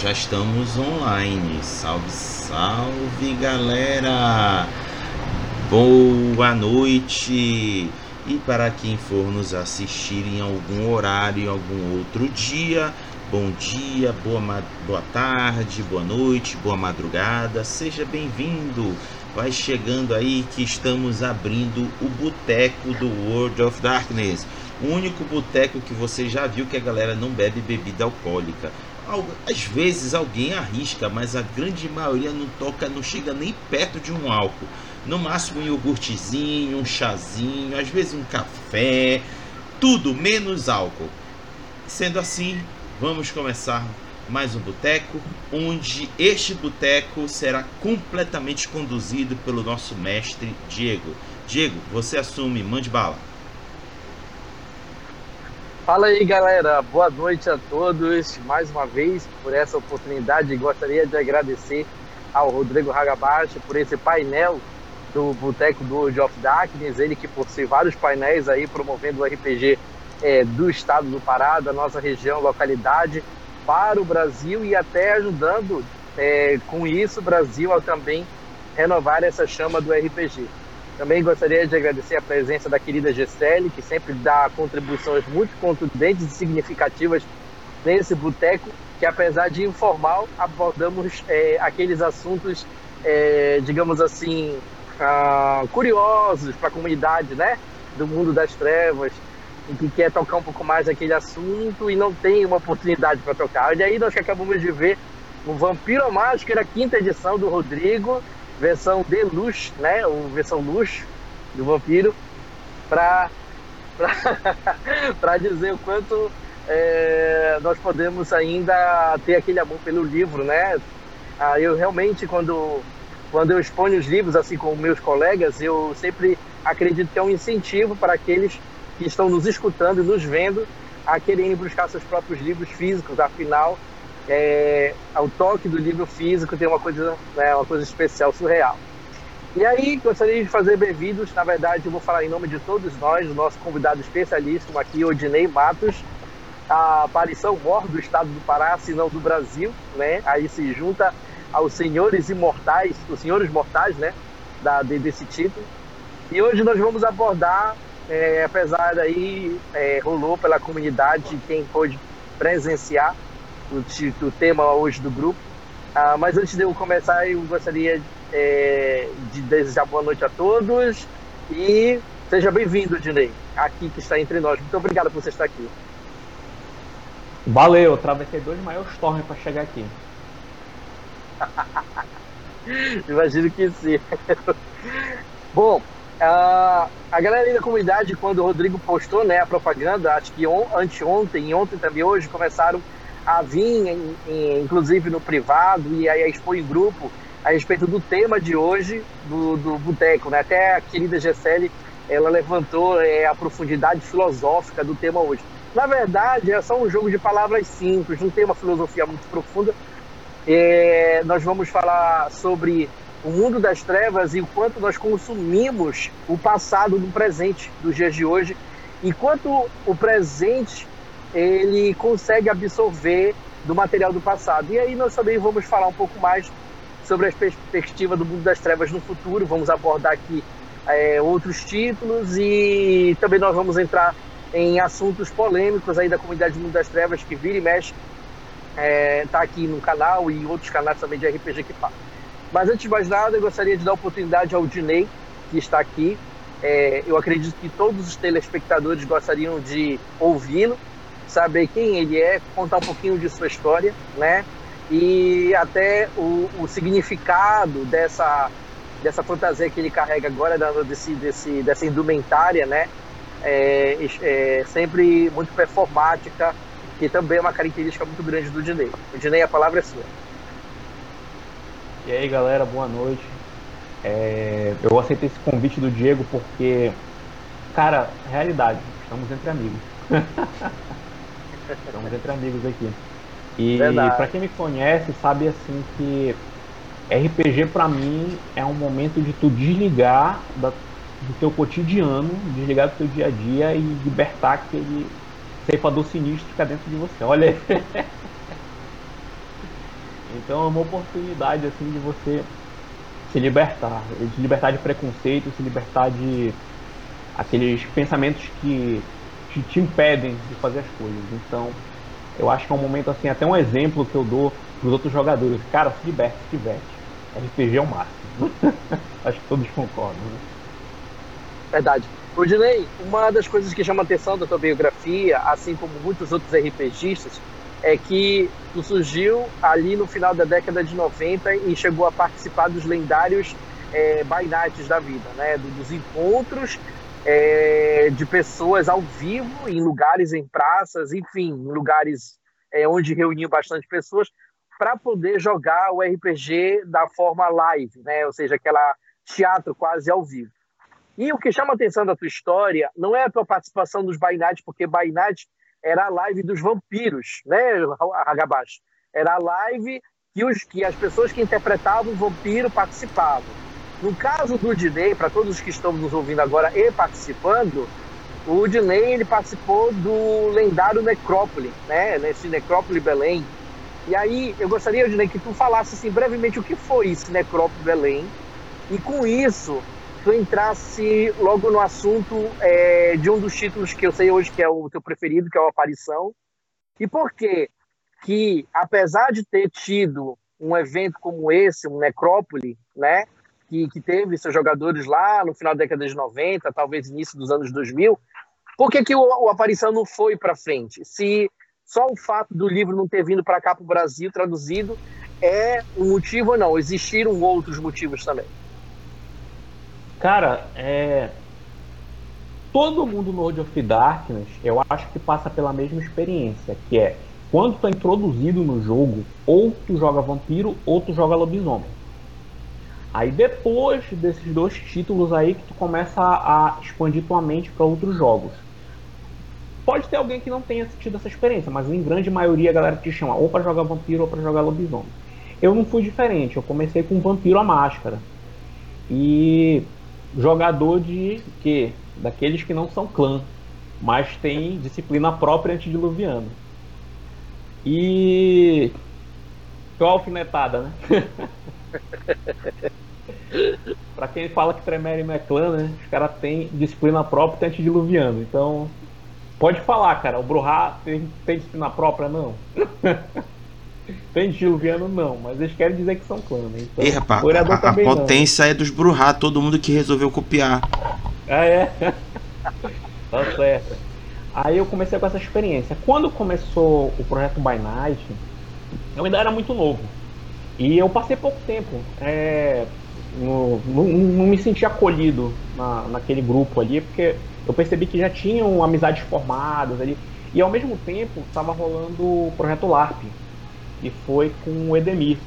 já estamos online. Salve, salve galera! Boa noite! E para quem for nos assistir em algum horário, em algum outro dia, bom dia, boa, boa tarde, boa noite, boa madrugada, seja bem-vindo! Vai chegando aí que estamos abrindo o boteco do World of Darkness. O único boteco que você já viu que a galera não bebe bebida alcoólica. Às vezes alguém arrisca, mas a grande maioria não toca, não chega nem perto de um álcool. No máximo um iogurtezinho, um chazinho, às vezes um café, tudo menos álcool. Sendo assim, vamos começar mais um boteco, onde este boteco será completamente conduzido pelo nosso mestre Diego. Diego, você assume, mande bala. Fala aí, galera. Boa noite a todos. Mais uma vez por essa oportunidade. Gostaria de agradecer ao Rodrigo Hagabashi por esse painel do Boteco do World of Darkness. Ele que possui vários painéis aí promovendo o RPG é, do estado do Pará, da nossa região, localidade, para o Brasil e até ajudando é, com isso o Brasil a também renovar essa chama do RPG. Também gostaria de agradecer a presença da querida Gisele, que sempre dá contribuições muito contundentes e significativas nesse boteco, que apesar de informal, abordamos é, aqueles assuntos, é, digamos assim, ah, curiosos para a comunidade, né? Do mundo das trevas, e que quer tocar um pouco mais aquele assunto e não tem uma oportunidade para tocar. E aí nós acabamos de ver o Vampiro Máscara, quinta edição do Rodrigo, versão deluxe, né? Ou versão luxo do vampiro, para para dizer o quanto é, nós podemos ainda ter aquele amor pelo livro, né? Ah, eu realmente quando quando eu exponho os livros assim com meus colegas, eu sempre acredito que é um incentivo para aqueles que estão nos escutando e nos vendo a quererem buscar seus próprios livros físicos. Afinal, é, ao toque do livro físico tem uma coisa, né, uma coisa especial, surreal. E aí, gostaria de fazer bem-vindos. Na verdade, eu vou falar em nome de todos nós, o nosso convidado especialíssimo aqui, Odinei Matos, a aparição mor do estado do Pará, se não do Brasil, né? Aí se junta aos senhores imortais, os senhores mortais, né? Da, desse título. E hoje nós vamos abordar, é, apesar daí é, rolou pela comunidade quem pôde presenciar o, o tema hoje do grupo. Ah, mas antes de eu começar, eu gostaria é, de desejar boa noite a todos e seja bem-vindo, Dinei, aqui que está entre nós. Muito obrigado por você estar aqui. Valeu, atravessei dois maiores torres para chegar aqui. Imagino que sim. Bom, a, a galera aí da comunidade, quando o Rodrigo postou né, a propaganda, acho que on, anteontem e ontem também hoje, começaram a vir, em, em, inclusive no privado, e aí a expor em grupo a respeito do tema de hoje do, do Boteco. Né? Até a querida Gessele, ela levantou é, a profundidade filosófica do tema hoje. Na verdade, é só um jogo de palavras simples, não tem uma filosofia muito profunda. É, nós vamos falar sobre o mundo das trevas e o quanto nós consumimos o passado do presente dos dias de hoje e quanto o presente ele consegue absorver do material do passado. E aí nós também vamos falar um pouco mais sobre a perspectiva do mundo das trevas no futuro. Vamos abordar aqui é, outros títulos e também nós vamos entrar em assuntos polêmicos aí da comunidade do mundo das trevas que vira e mexe é, tá aqui no canal e outros canais também de RPG que falam. Mas antes de mais nada, eu gostaria de dar oportunidade ao Dinei, que está aqui. É, eu acredito que todos os telespectadores gostariam de ouvi-lo saber quem ele é, contar um pouquinho de sua história, né? E até o, o significado dessa, dessa fantasia que ele carrega agora, desse, desse, dessa indumentária, né? É, é sempre muito performática, que também é uma característica muito grande do Dinei. O Dinei, a palavra é sua. E aí, galera, boa noite. É, eu aceitei esse convite do Diego porque, cara, realidade, estamos entre amigos. Estamos entre amigos aqui. E para quem me conhece, sabe assim que RPG para mim é um momento de tu desligar da, do teu cotidiano, desligar do teu dia a dia e libertar aquele ceifador sinistro que fica dentro de você. Olha aí. Então é uma oportunidade assim de você se libertar, se libertar de preconceito, se libertar de aqueles pensamentos que te, te impedem de fazer as coisas. Então, eu acho que é um momento assim, até um exemplo que eu dou para os outros jogadores. Cara, se liberte, se diverte. RPG é o máximo. acho que todos concordam. Né? Verdade. Rudinei, uma das coisas que chama a atenção da tua biografia, assim como muitos outros RPGistas, é que tu surgiu ali no final da década de 90 e chegou a participar dos lendários é, da vida, né? dos encontros é, de pessoas ao vivo, em lugares, em praças, enfim, em lugares é, onde reuniam bastante pessoas, para poder jogar o RPG da forma live, né? ou seja, aquela teatro quase ao vivo. E o que chama a atenção da tua história não é a tua participação by nights, porque nights era a live dos vampiros, né, Hagabashi? Era a live que, os, que as pessoas que interpretavam o vampiro participavam. No caso do Dinei, para todos os que estão nos ouvindo agora e participando, o Dinei ele participou do lendário Necrópole, né? Nesse Necrópole Belém. E aí eu gostaria, Dinei, que tu falasse assim, brevemente o que foi esse Necrópole Belém. E com isso, tu entrasse logo no assunto é, de um dos títulos que eu sei hoje que é o teu preferido, que é o Aparição. E por quê? Que, apesar de ter tido um evento como esse, um Necrópole, né? Que, que teve seus jogadores lá no final da década de 90, talvez início dos anos 2000, por que, que o, o Aparição não foi para frente? Se só o fato do livro não ter vindo para cá para o Brasil traduzido é o um motivo ou não? Existiram outros motivos também? Cara, é... todo mundo no World of Darkness, eu acho que passa pela mesma experiência, que é quando tu é introduzido no jogo, ou tu joga vampiro ou tu joga lobisomem. Aí depois desses dois títulos aí que tu começa a, expandir tua mente para outros jogos. Pode ter alguém que não tenha tido essa experiência, mas em grande maioria a galera te chama ou para jogar vampiro ou para jogar lobisomem. Eu não fui diferente, eu comecei com vampiro à máscara. E jogador de que daqueles que não são clã, mas tem disciplina própria antediluviana. E uma alfinetada, né? pra quem fala que Tremere é clã, né? Os caras têm disciplina própria e antediluviano. Então, pode falar, cara. O Bruhá tem, tem disciplina própria? Não. tem diluviano? Não. Mas eles querem dizer que são clã, né? Então, Ei, rapaz, a, a potência não. é dos Bruhá, todo mundo que resolveu copiar. Ah, é? tá certo. Aí eu comecei com essa experiência. Quando começou o projeto By Night, eu ainda era muito novo. E eu passei pouco tempo. É, não, me senti acolhido na, naquele grupo ali, porque eu percebi que já tinham amizades formadas ali. E ao mesmo tempo estava rolando o projeto LARP, que foi com o Edemir.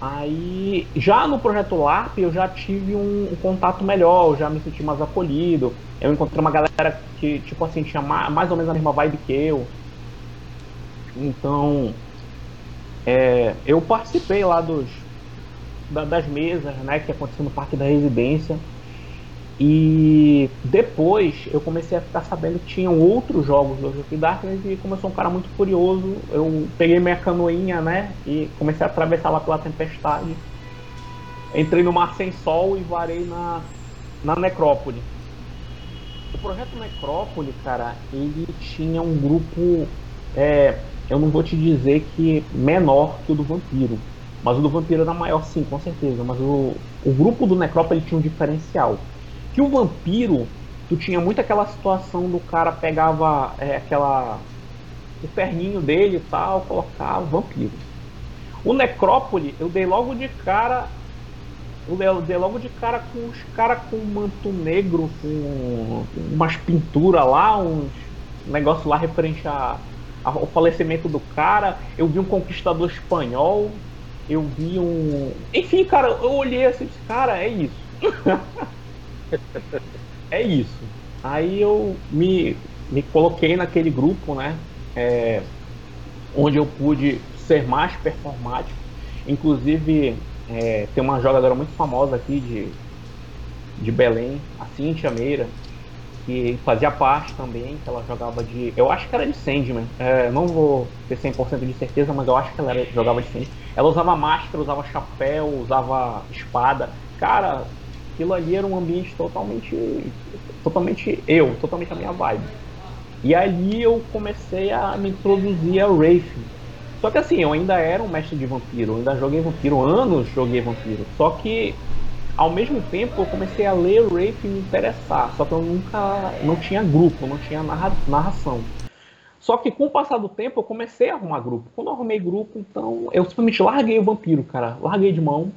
Aí, já no projeto LARP, eu já tive um, um, contato melhor, eu já me senti mais acolhido. Eu encontrei uma galera que, tipo assim, tinha mais, mais ou menos a mesma vibe que eu. Então, é, eu participei lá dos, da, das mesas, né, que aconteceu no Parque da Residência. E depois eu comecei a ficar sabendo que tinham outros jogos do Jogo Darkness e sou um cara muito curioso, eu peguei minha canoinha, né, e comecei a atravessar lá pela tempestade. Entrei no mar sem sol e varei na, na necrópole. O projeto Necrópole, cara, ele tinha um grupo é, eu não vou te dizer que menor que o do Vampiro. Mas o do Vampiro era maior sim, com certeza. Mas o, o grupo do Necrópole tinha um diferencial. Que o Vampiro, tu tinha muito aquela situação do cara pegava é, aquela o ferninho dele e tal, colocava vampiro. O Necrópole, eu dei logo de cara. Eu dei logo de cara com os caras com manto negro, com umas pinturas lá, uns negócio lá referente a o falecimento do cara, eu vi um conquistador espanhol, eu vi um. Enfim, cara, eu olhei assim disse, cara, é isso. é isso. Aí eu me, me coloquei naquele grupo, né? É, onde eu pude ser mais performático. Inclusive, é, tem uma jogadora muito famosa aqui de, de Belém, a Cintia Meira, que fazia parte também, que ela jogava de. Eu acho que era de Sandman. É, não vou ter 100% de certeza, mas eu acho que ela era, jogava de Sandman. Ela usava máscara, usava chapéu, usava espada. Cara, aquilo ali era um ambiente totalmente. Totalmente eu, totalmente a minha vibe. E ali eu comecei a me introduzir a Wraith. Só que assim, eu ainda era um mestre de vampiro, eu ainda joguei vampiro, anos joguei vampiro. Só que ao mesmo tempo eu comecei a ler Wraith e me interessar, só que eu nunca não tinha grupo, não tinha narra, narração. Só que com o passar do tempo eu comecei a arrumar grupo. Quando eu arrumei grupo, então eu simplesmente larguei o vampiro, cara, larguei de mão.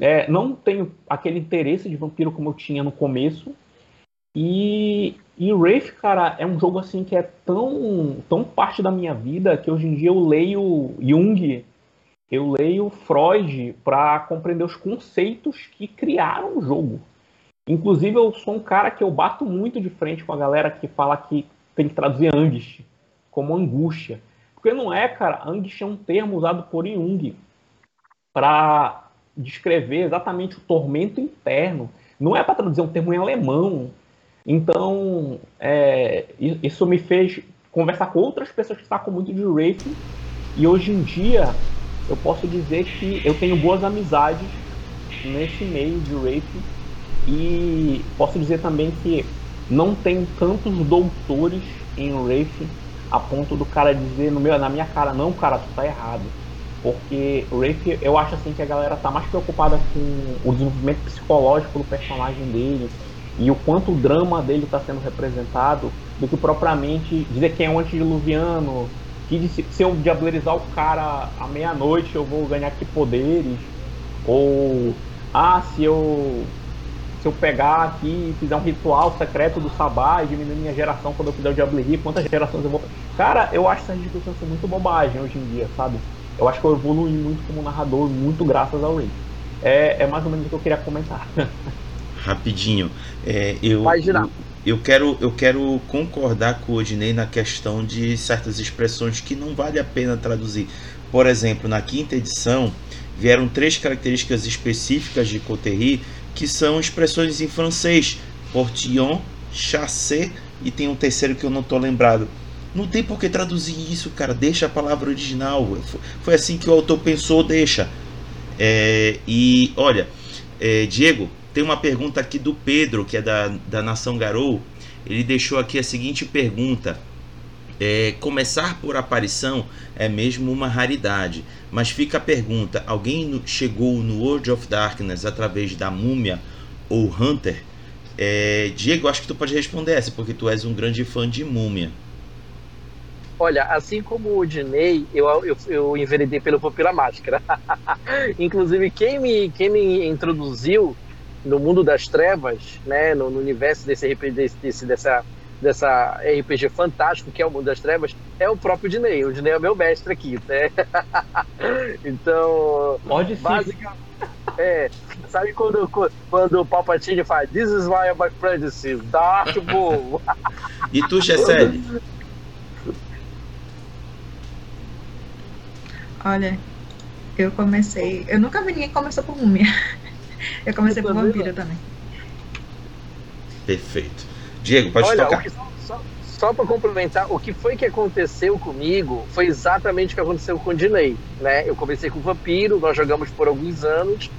É, não tenho aquele interesse de vampiro como eu tinha no começo. E, e Wraith, cara, é um jogo assim que é tão, tão parte da minha vida que hoje em dia eu leio Jung, eu leio Freud para compreender os conceitos que criaram o jogo. Inclusive, eu sou um cara que eu bato muito de frente com a galera que fala que tem que traduzir angst como angústia. Porque não é, cara, angst é um termo usado por Jung para descrever exatamente o tormento interno. Não é para traduzir um termo em alemão. Então, é, isso me fez conversar com outras pessoas que sacam muito de Wraith. E hoje em dia, eu posso dizer que eu tenho boas amizades nesse meio de Wraith. E posso dizer também que não tem tantos doutores em Wraith a ponto do cara dizer no meu, na minha cara, não, cara, tu tá errado. Porque o Wraith, eu acho assim que a galera tá mais preocupada com o desenvolvimento psicológico do personagem dele, e o quanto o drama dele está sendo representado do que propriamente dizer que é um antediluviano, que se eu diablerizar o cara à meia-noite eu vou ganhar que poderes, ou ah, se eu se eu pegar aqui e fizer um ritual secreto do Sabá e diminuir minha geração quando eu fizer o Diablerie, quantas gerações eu vou. Cara, eu acho essas discussões muito bobagem hoje em dia, sabe? Eu acho que eu evolui muito como narrador, muito graças ao Ray. É, é mais ou menos o que eu queria comentar. rapidinho. É, eu, eu, eu, quero, eu quero concordar com o Odinei na questão de certas expressões que não vale a pena traduzir. Por exemplo, na quinta edição vieram três características específicas de Coterri que são expressões em francês: portillon, chassé e tem um terceiro que eu não estou lembrado. Não tem por que traduzir isso, cara. Deixa a palavra original. Foi assim que o autor pensou, deixa. É, e olha, é, Diego, tem uma pergunta aqui do Pedro, que é da, da Nação Garou. Ele deixou aqui a seguinte pergunta. É, começar por aparição é mesmo uma raridade, mas fica a pergunta: alguém chegou no World of Darkness através da Múmia ou Hunter? É, Diego, acho que tu pode responder essa, porque tu és um grande fã de Múmia. Olha, assim como o Dinei, eu, eu, eu enveredei pelo Vampira Máscara. Inclusive, quem me, quem me introduziu no mundo das trevas, né, no, no universo desse RPG, desse, dessa, dessa RPG fantástico que é o mundo das trevas, é o próprio Dinei. O Dinei é o meu mestre aqui, né? então, pode sim. É, sabe quando, quando o Palpatine faz This is why my apprentice, Dark Bull. e tu, Chessel? Olha, eu comecei. Eu nunca vi ninguém que começou por múmia. Eu comecei por vampiro também. Perfeito. Diego, pode Olha, tocar. Que, só, só para complementar, o que foi que aconteceu comigo foi exatamente o que aconteceu com o Dinei. Né? Eu comecei com vampiro, nós jogamos por alguns anos,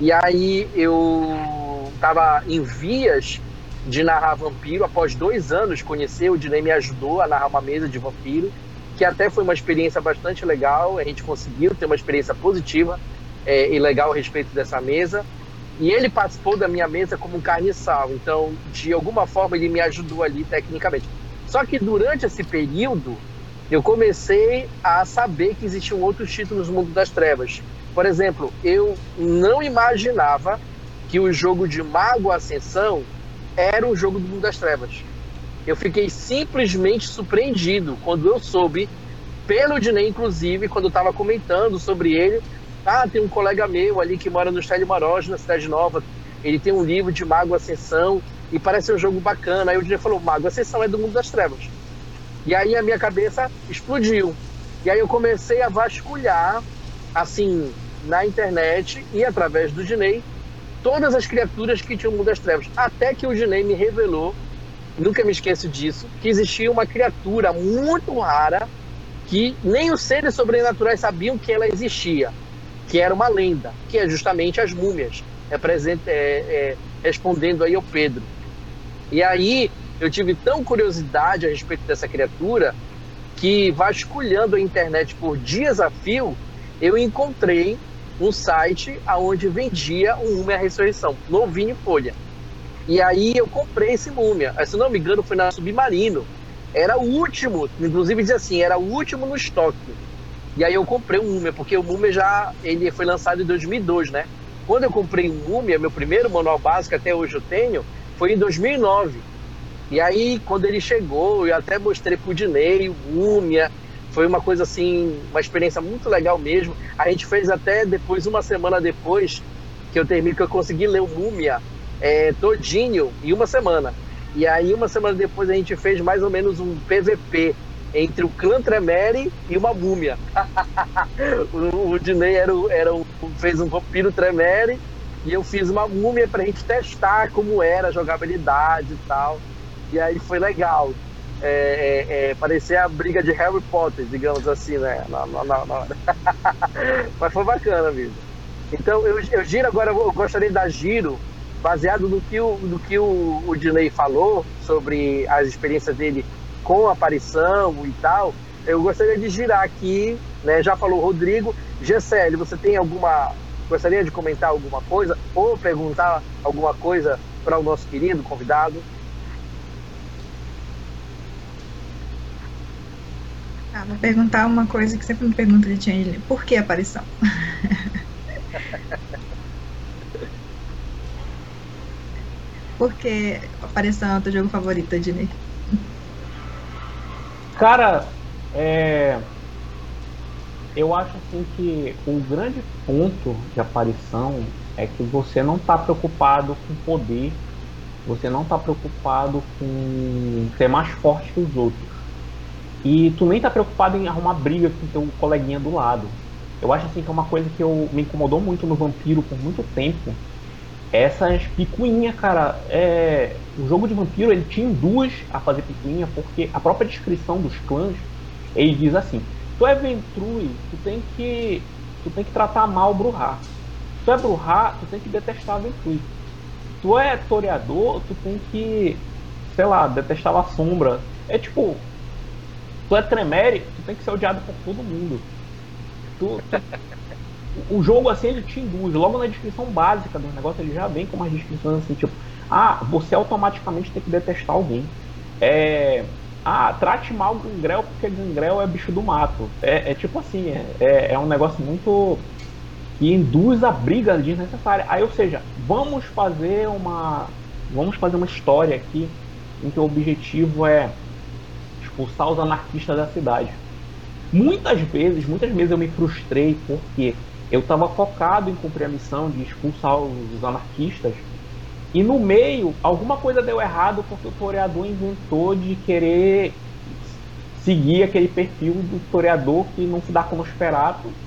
e aí eu estava em vias de narrar vampiro. Após dois anos conhecer, o Dinei me ajudou a narrar uma mesa de vampiro, que até foi uma experiência bastante legal. A gente conseguiu ter uma experiência positiva é, e legal a respeito dessa mesa. E ele participou da minha mesa como um carniçal, então de alguma forma ele me ajudou ali tecnicamente. Só que durante esse período eu comecei a saber que existiam outros títulos no mundo das trevas. Por exemplo, eu não imaginava que o jogo de Mago Ascensão era um jogo do mundo das trevas. Eu fiquei simplesmente surpreendido quando eu soube, pelo Dinei, inclusive, quando eu estava comentando sobre ele, ah, tem um colega meu ali que mora no Estado Maroja, na Cidade Nova. Ele tem um livro de Mago Ascensão e parece um jogo bacana. Aí o dia falou: Mago Ascensão é do mundo das trevas. E aí a minha cabeça explodiu. E aí eu comecei a vasculhar, assim, na internet e através do Dinei, todas as criaturas que tinham o mundo das trevas. Até que o Dinei me revelou nunca me esqueço disso, que existia uma criatura muito rara que nem os seres sobrenaturais sabiam que ela existia, que era uma lenda, que é justamente as múmias, é, é, respondendo aí ao Pedro. E aí eu tive tão curiosidade a respeito dessa criatura que vasculhando a internet por dias a fio, eu encontrei um site aonde vendia o Múmia Ressurreição, novinho folha. E aí eu comprei esse Múmia. Se não me engano, foi na Submarino. Era o último, inclusive dizia assim, era o último no estoque. E aí eu comprei o Múmia, porque o Múmia já ele foi lançado em 2002, né? Quando eu comprei o Múmia, meu primeiro manual básico, até hoje eu tenho, foi em 2009. E aí, quando ele chegou, eu até mostrei pro Dinei o Múmia, foi uma coisa assim, uma experiência muito legal mesmo. A gente fez até depois, uma semana depois que eu terminei, que eu consegui ler o Múmia é, todinho em uma semana. E aí, uma semana depois, a gente fez mais ou menos um PVP entre o clã Tremere e uma múmia. o, o era, era um, fez um vampiro Tremere e eu fiz uma múmia pra gente testar como era a jogabilidade e tal. E aí foi legal é, é, é, parecer a briga de Harry Potter, digamos assim, né? Na, na, na, Mas foi bacana mesmo. Então eu, eu giro agora, eu gostaria de dar giro, baseado no que o, no o, o Dinei falou sobre as experiências dele com a aparição e tal. Eu gostaria de girar aqui, né? Já falou o Rodrigo. Gessele, você tem alguma. Gostaria de comentar alguma coisa ou perguntar alguma coisa para o nosso querido convidado? Ah, vou perguntar uma coisa que sempre me pergunta de Changeling. Por que aparição? Por que aparição é o teu jogo favorito, Ednei? Cara, é... eu acho assim que o grande ponto de aparição é que você não está preocupado com poder, você não está preocupado com ser mais forte que os outros. E tu nem tá preocupado em arrumar briga com teu coleguinha do lado. Eu acho assim que é uma coisa que eu, me incomodou muito no Vampiro por muito tempo. Essas picuinhas, cara. É, o jogo de Vampiro ele te induz a fazer picuinha porque a própria descrição dos clãs ele diz assim: tu é Ventrui, tu tem que tu tem que tratar mal o Bruhá. Tu é Bruhá, tu tem que detestar Ventrui. Tu é Toreador, tu tem que, sei lá, detestar a sombra. É tipo, tu é Tremere, tu tem que ser odiado por todo mundo. Tu, tu, o jogo assim ele te induz. Logo na descrição básica do negócio ele já vem com umas descrições assim, tipo, ah, você automaticamente tem que detestar alguém. É, ah, trate mal o Gangrel porque Gangrel é bicho do mato. É, é tipo assim, é, é, é um negócio muito que induz a briga desnecessária. Aí, ou seja, vamos fazer uma vamos fazer uma história aqui em que o objetivo é expulsar os anarquistas da cidade. Muitas vezes, muitas vezes eu me frustrei porque eu estava focado em cumprir a missão de expulsar os anarquistas e no meio alguma coisa deu errado porque o toreador inventou de querer seguir aquele perfil do toreador que não se dá com o Nosferatu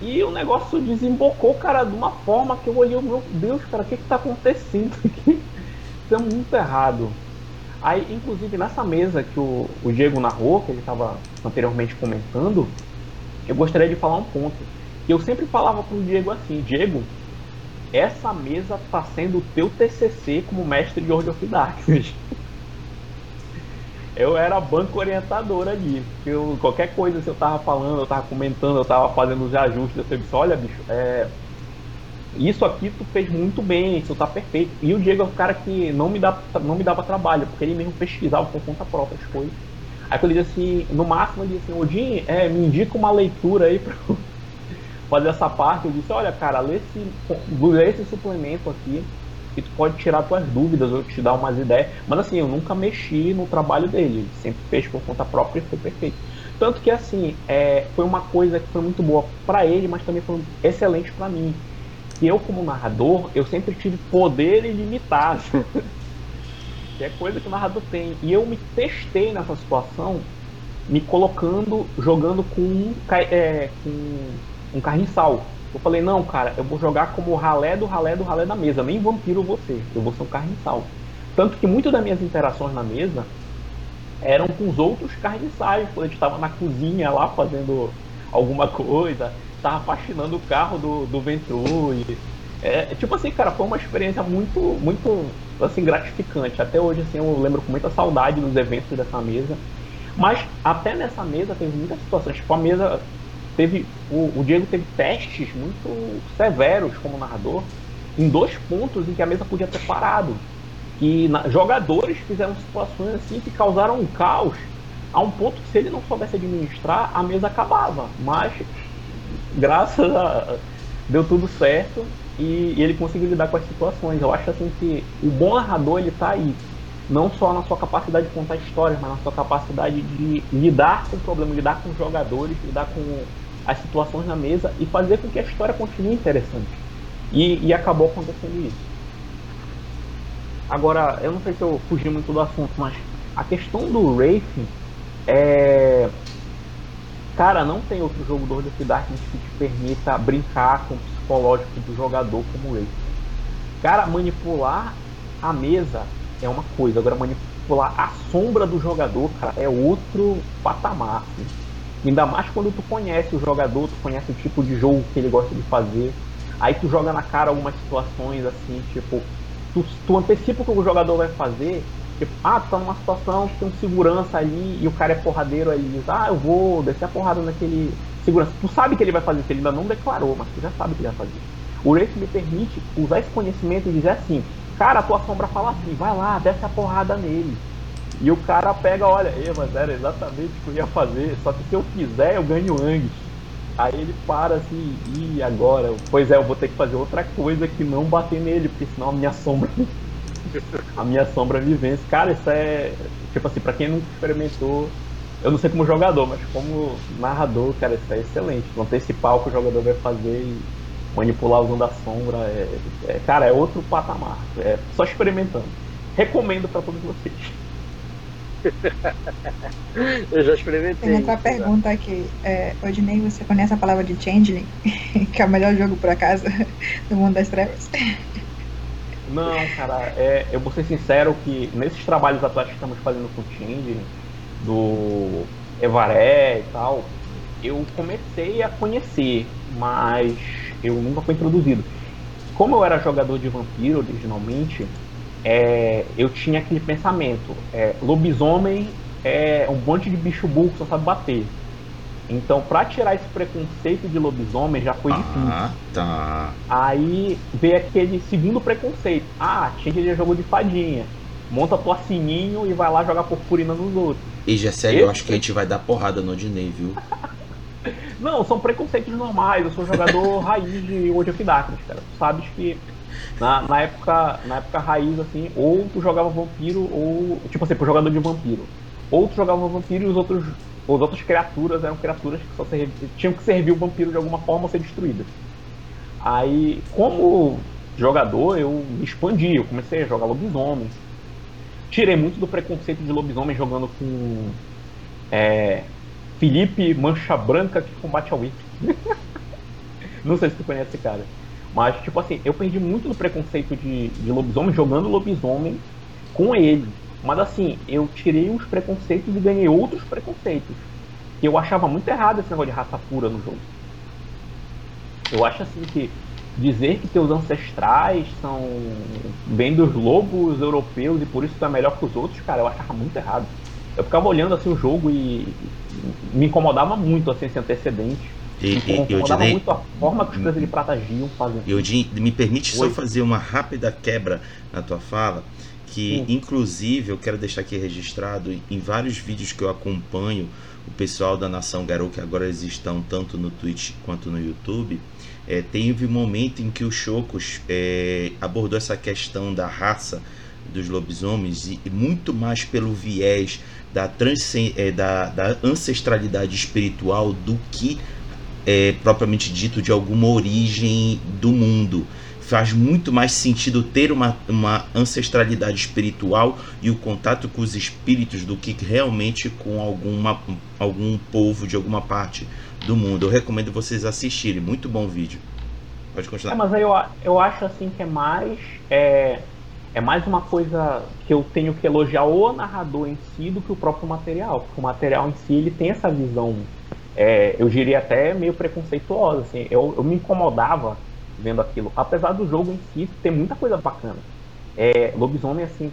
e o negócio desembocou, cara, de uma forma que eu olhei, meu Deus, cara, o que está acontecendo aqui? Isso é muito errado. Aí, inclusive, nessa mesa que o, o Diego narrou, que ele estava anteriormente comentando, eu gostaria de falar um ponto. Que eu sempre falava para o Diego assim, Diego, essa mesa está sendo o teu TCC como mestre de World of Darkness. eu era banco orientador ali. Eu, qualquer coisa que eu tava falando, eu tava comentando, eu tava fazendo os ajustes, eu disse, olha, bicho, é, isso aqui tu fez muito bem, isso tá perfeito. E o Diego é um cara que não me, dá, não me dava trabalho, porque ele mesmo pesquisava por conta própria as coisas. Aí ele disse assim, no máximo ele disse assim, Odin, é, me indica uma leitura aí pra fazer essa parte. Eu disse, olha cara, lê esse, lê esse suplemento aqui, que tu pode tirar tuas dúvidas ou te dar umas ideias. Mas assim, eu nunca mexi no trabalho dele, ele sempre fez por conta própria e foi perfeito. Tanto que assim, é, foi uma coisa que foi muito boa para ele, mas também foi excelente para mim que eu, como narrador, eu sempre tive poder ilimitado. que é coisa que o narrador tem. E eu me testei nessa situação, me colocando, jogando com, é, com um carniçal. Eu falei, não, cara, eu vou jogar como ralé do ralé do ralé da mesa, nem vampiro você, eu vou ser um carniçal. Tanto que muitas das minhas interações na mesa eram com os outros carniçais, quando a gente estava na cozinha lá fazendo alguma coisa, tava faxinando o carro do, do Ventrui. É, tipo assim, cara, foi uma experiência muito, muito assim, gratificante. Até hoje, assim, eu lembro com muita saudade dos eventos dessa mesa. Mas até nessa mesa teve muitas situações. Tipo, a mesa teve. O, o Diego teve testes muito severos como narrador em dois pontos em que a mesa podia ter parado. E na, jogadores fizeram situações assim que causaram um caos a um ponto que se ele não soubesse administrar, a mesa acabava. Mas graças a deu tudo certo e, e, ele conseguiu lidar com as situações. Eu acho assim que o bom narrador ele tá aí, não só na sua capacidade de contar histórias, mas na sua capacidade de lidar com o problema, lidar com os jogadores, lidar com as situações na mesa e fazer com que a história continue interessante. E, e acabou acontecendo isso. Agora, eu não sei se eu fugi muito do assunto, mas a questão do Wraith é. Cara, não tem outro jogo do Order Darkness que te permita brincar com o psicológico do jogador como Wraith. Cara, manipular a mesa é uma coisa, agora manipular a sombra do jogador, cara, é outro patamar. Assim. Ainda mais quando tu conhece o jogador, tu conhece o tipo de jogo que ele gosta de fazer. Aí tu joga na cara algumas situações assim, tipo, tu, tu antecipa o que o jogador vai fazer. Tipo, ah, tu tá numa situação que tem um segurança ali e o cara é porradeiro, aí diz, ah, eu vou descer a porrada naquele segurança. Tu sabe que ele vai fazer isso, ele ainda não declarou, mas tu já sabe que ele vai fazer. O Wraith me permite usar esse conhecimento e dizer assim, cara, a tua sombra fala assim, vai lá, desce a porrada nele. E o cara pega, olha, mas era exatamente o que eu ia fazer, só que se eu fizer eu ganho antes. Aí ele para assim, e agora? Pois é, eu vou ter que fazer outra coisa que não bater nele, porque senão a minha sombra. a minha sombra me vence. Cara, isso é. Tipo assim, pra quem nunca experimentou, eu não sei como jogador, mas como narrador, cara, isso é excelente. Antecipar o que o jogador vai fazer e manipular usando a sombra. É, é cara, é outro patamar. É só experimentando. Recomendo para todos vocês. Eu já experimentei. Tem outra pergunta aqui. É, Odinei, você conhece a palavra de Changeling? que é o melhor jogo, por acaso, do mundo das trevas? Não, cara, é, eu vou ser sincero que nesses trabalhos atuais que estamos fazendo com o Changeling, do Evaré e tal, eu comecei a conhecer, mas eu nunca fui introduzido. Como eu era jogador de vampiro originalmente, é, eu tinha aquele pensamento: é, lobisomem é um monte de bicho burro que só sabe bater. Então, pra tirar esse preconceito de lobisomem já foi difícil. Ah, tá. Aí veio aquele segundo preconceito: ah, tinha que jogo de fadinha. Monta tua sininho e vai lá jogar purpurina nos outros. E já sério, eu acho que a gente vai dar porrada no Odinei, viu? Não, são preconceitos normais. Eu sou jogador raiz de World of Darkness, cara. Tu sabes que na, na, época, na época raiz, assim, ou tu jogava vampiro, ou. Tipo assim, pro jogador de vampiro. Ou tu jogava vampiro e os outros. As outras criaturas eram criaturas que só servi, tinham que servir o vampiro de alguma forma ou ser destruídas. Aí, como jogador, eu me expandi, eu comecei a jogar lobisomem. Tirei muito do preconceito de lobisomem jogando com é, Felipe Mancha Branca que combate a Witch. Não sei se tu conhece esse cara. Mas, tipo assim, eu perdi muito do preconceito de, de lobisomem jogando lobisomem com ele. Mas, assim, eu tirei os preconceitos e ganhei outros preconceitos. Que eu achava muito errado esse negócio de raça pura no jogo. Eu acho, assim, que dizer que teus ancestrais são bem dos lobos europeus e por isso tu é melhor que os outros, cara, eu achava muito errado. Eu ficava olhando, assim, o jogo e me incomodava muito, assim, esse antecedente. E, e, eu Odinei, muito a forma que os coisas de prata agiam fazendo. Eudin, me permite Oi. só fazer uma rápida quebra na tua fala, que Sim. inclusive eu quero deixar aqui registrado em vários vídeos que eu acompanho o pessoal da Nação Garou, que agora eles estão tanto no Twitch quanto no YouTube. É, teve um momento em que o Chocos é, abordou essa questão da raça dos lobisomens e, e muito mais pelo viés da, é, da, da ancestralidade espiritual do que é, propriamente dito de alguma origem do mundo. Faz muito mais sentido ter uma, uma ancestralidade espiritual e o contato com os espíritos do que realmente com alguma, algum povo de alguma parte do mundo. Eu recomendo vocês assistirem. Muito bom vídeo. Pode continuar. É, mas eu, eu acho assim que é mais. É, é mais uma coisa que eu tenho que elogiar o narrador em si do que o próprio material, porque o material em si ele tem essa visão, é, eu diria até meio preconceituosa, assim, eu, eu me incomodava vendo aquilo, apesar do jogo em si ter muita coisa bacana. É, lobisomem, assim,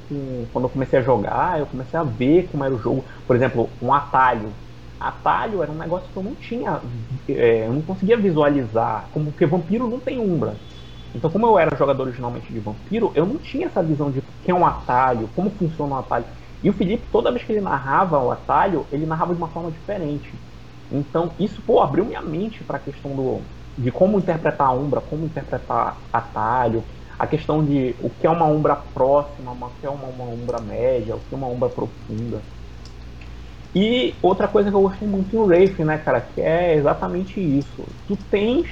quando eu comecei a jogar, eu comecei a ver como era o jogo. Por exemplo, um atalho. Atalho era um negócio que eu não tinha, é, eu não conseguia visualizar, como que vampiro não tem umbra. Então, como eu era jogador originalmente de vampiro, eu não tinha essa visão de o que é um atalho, como funciona um atalho. E o Felipe, toda vez que ele narrava o atalho, ele narrava de uma forma diferente. Então, isso pô, abriu minha mente para a questão do, de como interpretar a Umbra, como interpretar atalho, a questão de o que é uma Umbra próxima, o que é uma, uma Umbra média, o que é uma Umbra profunda. E outra coisa que eu gostei muito no Wraith, né, cara, que é exatamente isso. Tu tens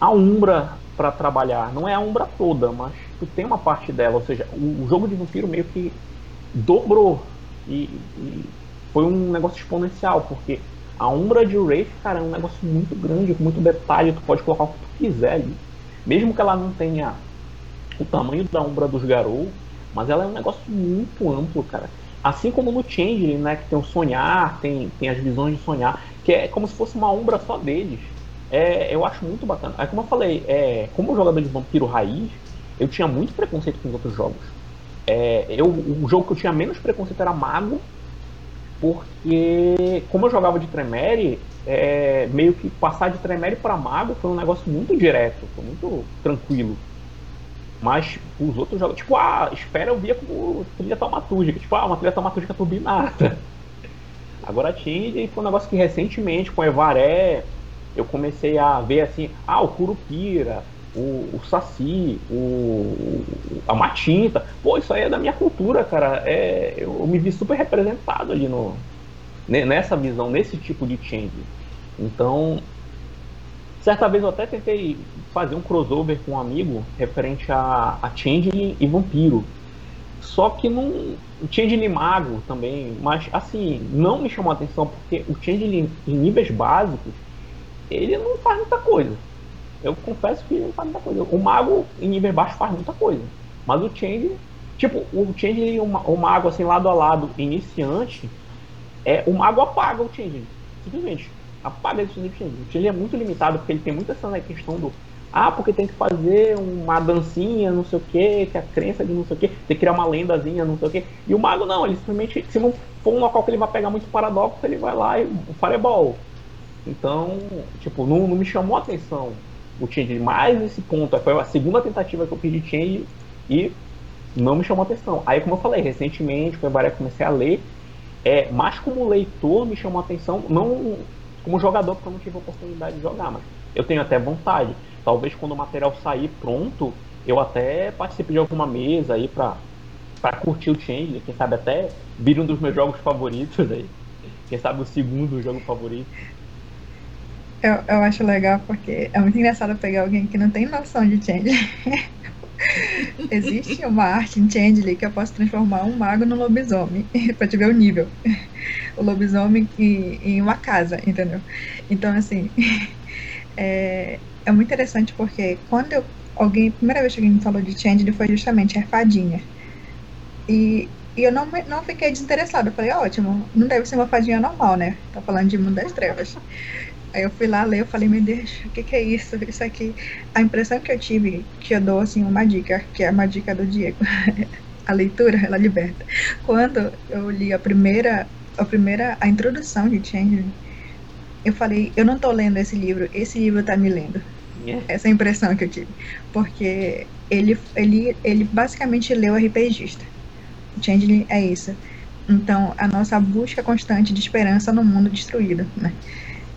a Umbra para trabalhar. Não é a Umbra toda, mas tu tem uma parte dela. Ou seja, o, o jogo de Vampiro meio que dobrou. E, e, foi um negócio exponencial, porque a Umbra de Wraith, cara, é um negócio muito grande, com muito detalhe. Tu pode colocar o que tu quiser ali. Mesmo que ela não tenha o tamanho da Umbra dos Garou, mas ela é um negócio muito amplo, cara. Assim como no Changeling, né, que tem o sonhar, tem, tem as visões de sonhar, que é como se fosse uma Umbra só deles é, eu acho muito bacana. Aí, como eu falei, é, como jogador de vampiro raiz, eu tinha muito preconceito com os outros jogos. É, eu, o jogo que eu tinha menos preconceito era Mago, porque como eu jogava de Tremere, é, meio que passar de Tremere para Mago foi um negócio muito direto, foi muito tranquilo. Mas os outros jogos, tipo, ah, espera eu via como trilha taumatúrgica, tipo, ah, uma trilha taumatúrgica turbinada. Agora tinha, foi um negócio que recentemente com Evaré eu comecei a ver assim, ah, o Curupira, o, o Saci, o, a Matinta. Pô, isso aí é da minha cultura, cara. É, eu, eu me vi super representado ali no, nessa visão, nesse tipo de change. Então, certa vez eu até tentei fazer um crossover com um amigo referente a, a Changeling e Vampiro. Só que não. Changeling Mago também, mas assim, não me chamou a atenção porque o Changeling em níveis básicos ele não faz muita coisa. Eu confesso que faz muita coisa. O mago em nível baixo faz muita coisa. Mas o Change, tipo, o Change e o mago assim lado a lado, iniciante, é o mago apaga o Change. Simplesmente. Apaga esse Change. O Change é muito limitado porque ele tem muita essa questão do ah, porque tem que fazer uma dancinha, não sei o que, que a crença de não sei o que, tem que criar uma lendazinha, não sei o que. E o mago não, ele simplesmente, se não for um local que ele vai pegar muito paradoxo, ele vai lá e o fireball. Então, tipo, não, não me chamou a atenção o change mais nesse ponto. Foi a segunda tentativa que eu de change e não me chamou atenção. Aí, como eu falei, recentemente, com o Ebaré, comecei a ler, é, mais como leitor me chamou atenção, não como jogador, porque eu não tive a oportunidade de jogar, mas eu tenho até vontade. Talvez quando o material sair pronto, eu até participe de alguma mesa aí pra, pra curtir o Change, quem sabe até vir um dos meus jogos favoritos aí. Quem sabe o segundo jogo favorito. Eu, eu acho legal porque é muito engraçado pegar alguém que não tem noção de change. Existe uma arte em Changeling que eu posso transformar um mago no lobisomem, pra te ver o nível. O lobisomem em, em uma casa, entendeu? Então, assim, é, é muito interessante porque quando eu, alguém, a primeira vez que alguém me falou de Changeling foi justamente a fadinha. E, e eu não, não fiquei desinteressada. Eu falei, ótimo, não deve ser uma fadinha normal, né? Tá falando de mundo das trevas. Aí eu fui lá ler, eu falei, meu Deus, o que, que é isso? Isso aqui. A impressão que eu tive, que eu dou assim uma dica, que é uma dica do Diego. a leitura, ela liberta. Quando eu li a primeira, a primeira, a introdução de Changeling, eu falei, eu não estou lendo esse livro, esse livro está me lendo. Yeah. Essa é a impressão que eu tive. Porque ele, ele, ele basicamente leu RPGista. O Changeling é isso. Então, a nossa busca constante de esperança no mundo destruído, né?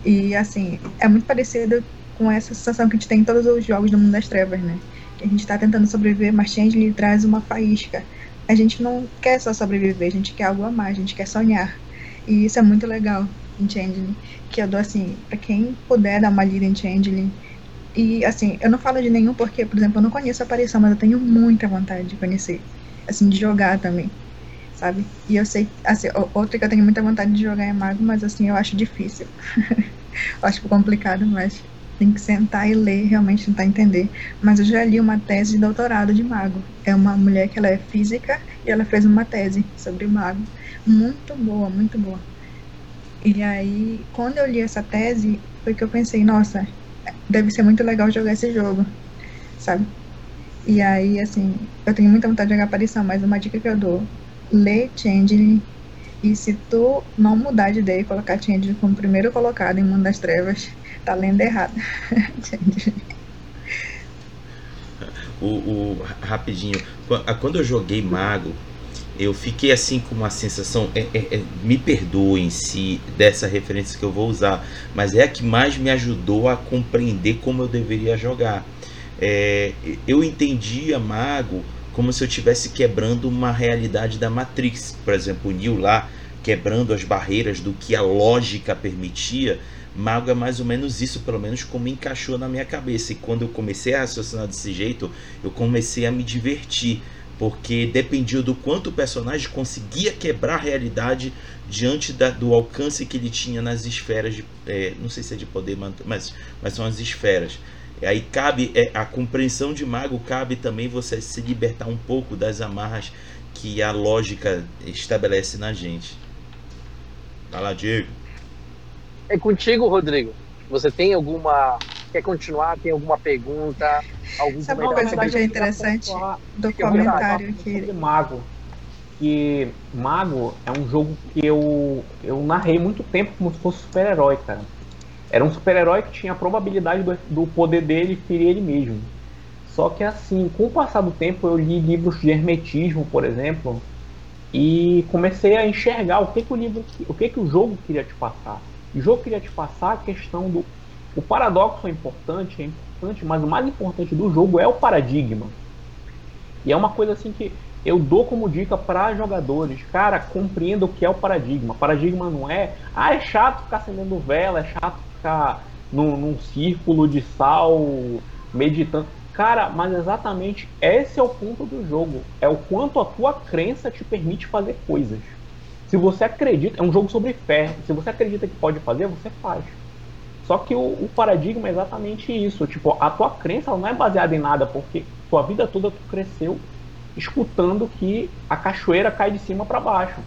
E, assim, é muito parecido com essa sensação que a gente tem em todos os jogos do Mundo das Trevas, né? Que a gente está tentando sobreviver, mas Changeling traz uma faísca. A gente não quer só sobreviver, a gente quer algo a mais, a gente quer sonhar. E isso é muito legal em Changeling, que eu dou, assim, para quem puder dar uma lida em Changeling. E, assim, eu não falo de nenhum porque, por exemplo, eu não conheço a aparição, mas eu tenho muita vontade de conhecer. Assim, de jogar também sabe? E eu sei, assim, outra que eu tenho muita vontade de jogar é Mago, mas assim, eu acho difícil. acho complicado, mas tem que sentar e ler, realmente tentar entender. Mas eu já li uma tese de doutorado de mago. É uma mulher que ela é física e ela fez uma tese sobre mago. Muito boa, muito boa. E aí, quando eu li essa tese, foi que eu pensei, nossa, deve ser muito legal jogar esse jogo, sabe? E aí, assim, eu tenho muita vontade de jogar aparição, mas uma dica que eu dou, lê Changeling, e se tu não mudar de ideia e colocar Changeling como primeiro colocado em Mundo das Trevas, tá lendo errado. o, o, rapidinho, quando eu joguei Mago, eu fiquei assim com uma sensação, é, é, é, me perdoem se dessa referência que eu vou usar, mas é a que mais me ajudou a compreender como eu deveria jogar. É, eu entendia Mago como se eu estivesse quebrando uma realidade da Matrix, por exemplo, o Neo lá quebrando as barreiras do que a lógica permitia. Mago é mais ou menos isso, pelo menos como encaixou na minha cabeça. E quando eu comecei a raciocinar desse jeito, eu comecei a me divertir porque dependia do quanto o personagem conseguia quebrar a realidade diante da, do alcance que ele tinha nas esferas de, é, não sei se é de poder mas, mas são as esferas aí cabe é, a compreensão de mago cabe também você se libertar um pouco das amarras que a lógica estabelece na gente vai lá Diego é contigo Rodrigo você tem alguma quer continuar tem alguma pergunta algum Sabe uma coisa que eu achei interessante do comentário aqui? Mago. Que Mago é um jogo que eu, eu narrei muito tempo como se fosse super-herói, cara. Era um super-herói que tinha a probabilidade do, do poder dele ferir ele mesmo. Só que assim, com o passar do tempo, eu li livros de hermetismo, por exemplo, e comecei a enxergar o que, que o livro, o que, que o jogo queria te passar. O jogo queria te passar a questão do o paradoxo é importante, é importante, mas o mais importante do jogo é o paradigma. E é uma coisa assim que eu dou como dica para jogadores, cara, compreenda o que é o paradigma. Paradigma não é, ah, é chato ficar acendendo vela, é chato ficar num, num círculo de sal meditando. Cara, mas exatamente esse é o ponto do jogo. É o quanto a tua crença te permite fazer coisas. Se você acredita, é um jogo sobre fé. Se você acredita que pode fazer, você faz. Só que o, o, paradigma é exatamente isso. Tipo, a tua crença não é baseada em nada, porque tua vida toda tu cresceu escutando que a cachoeira cai de cima para baixo.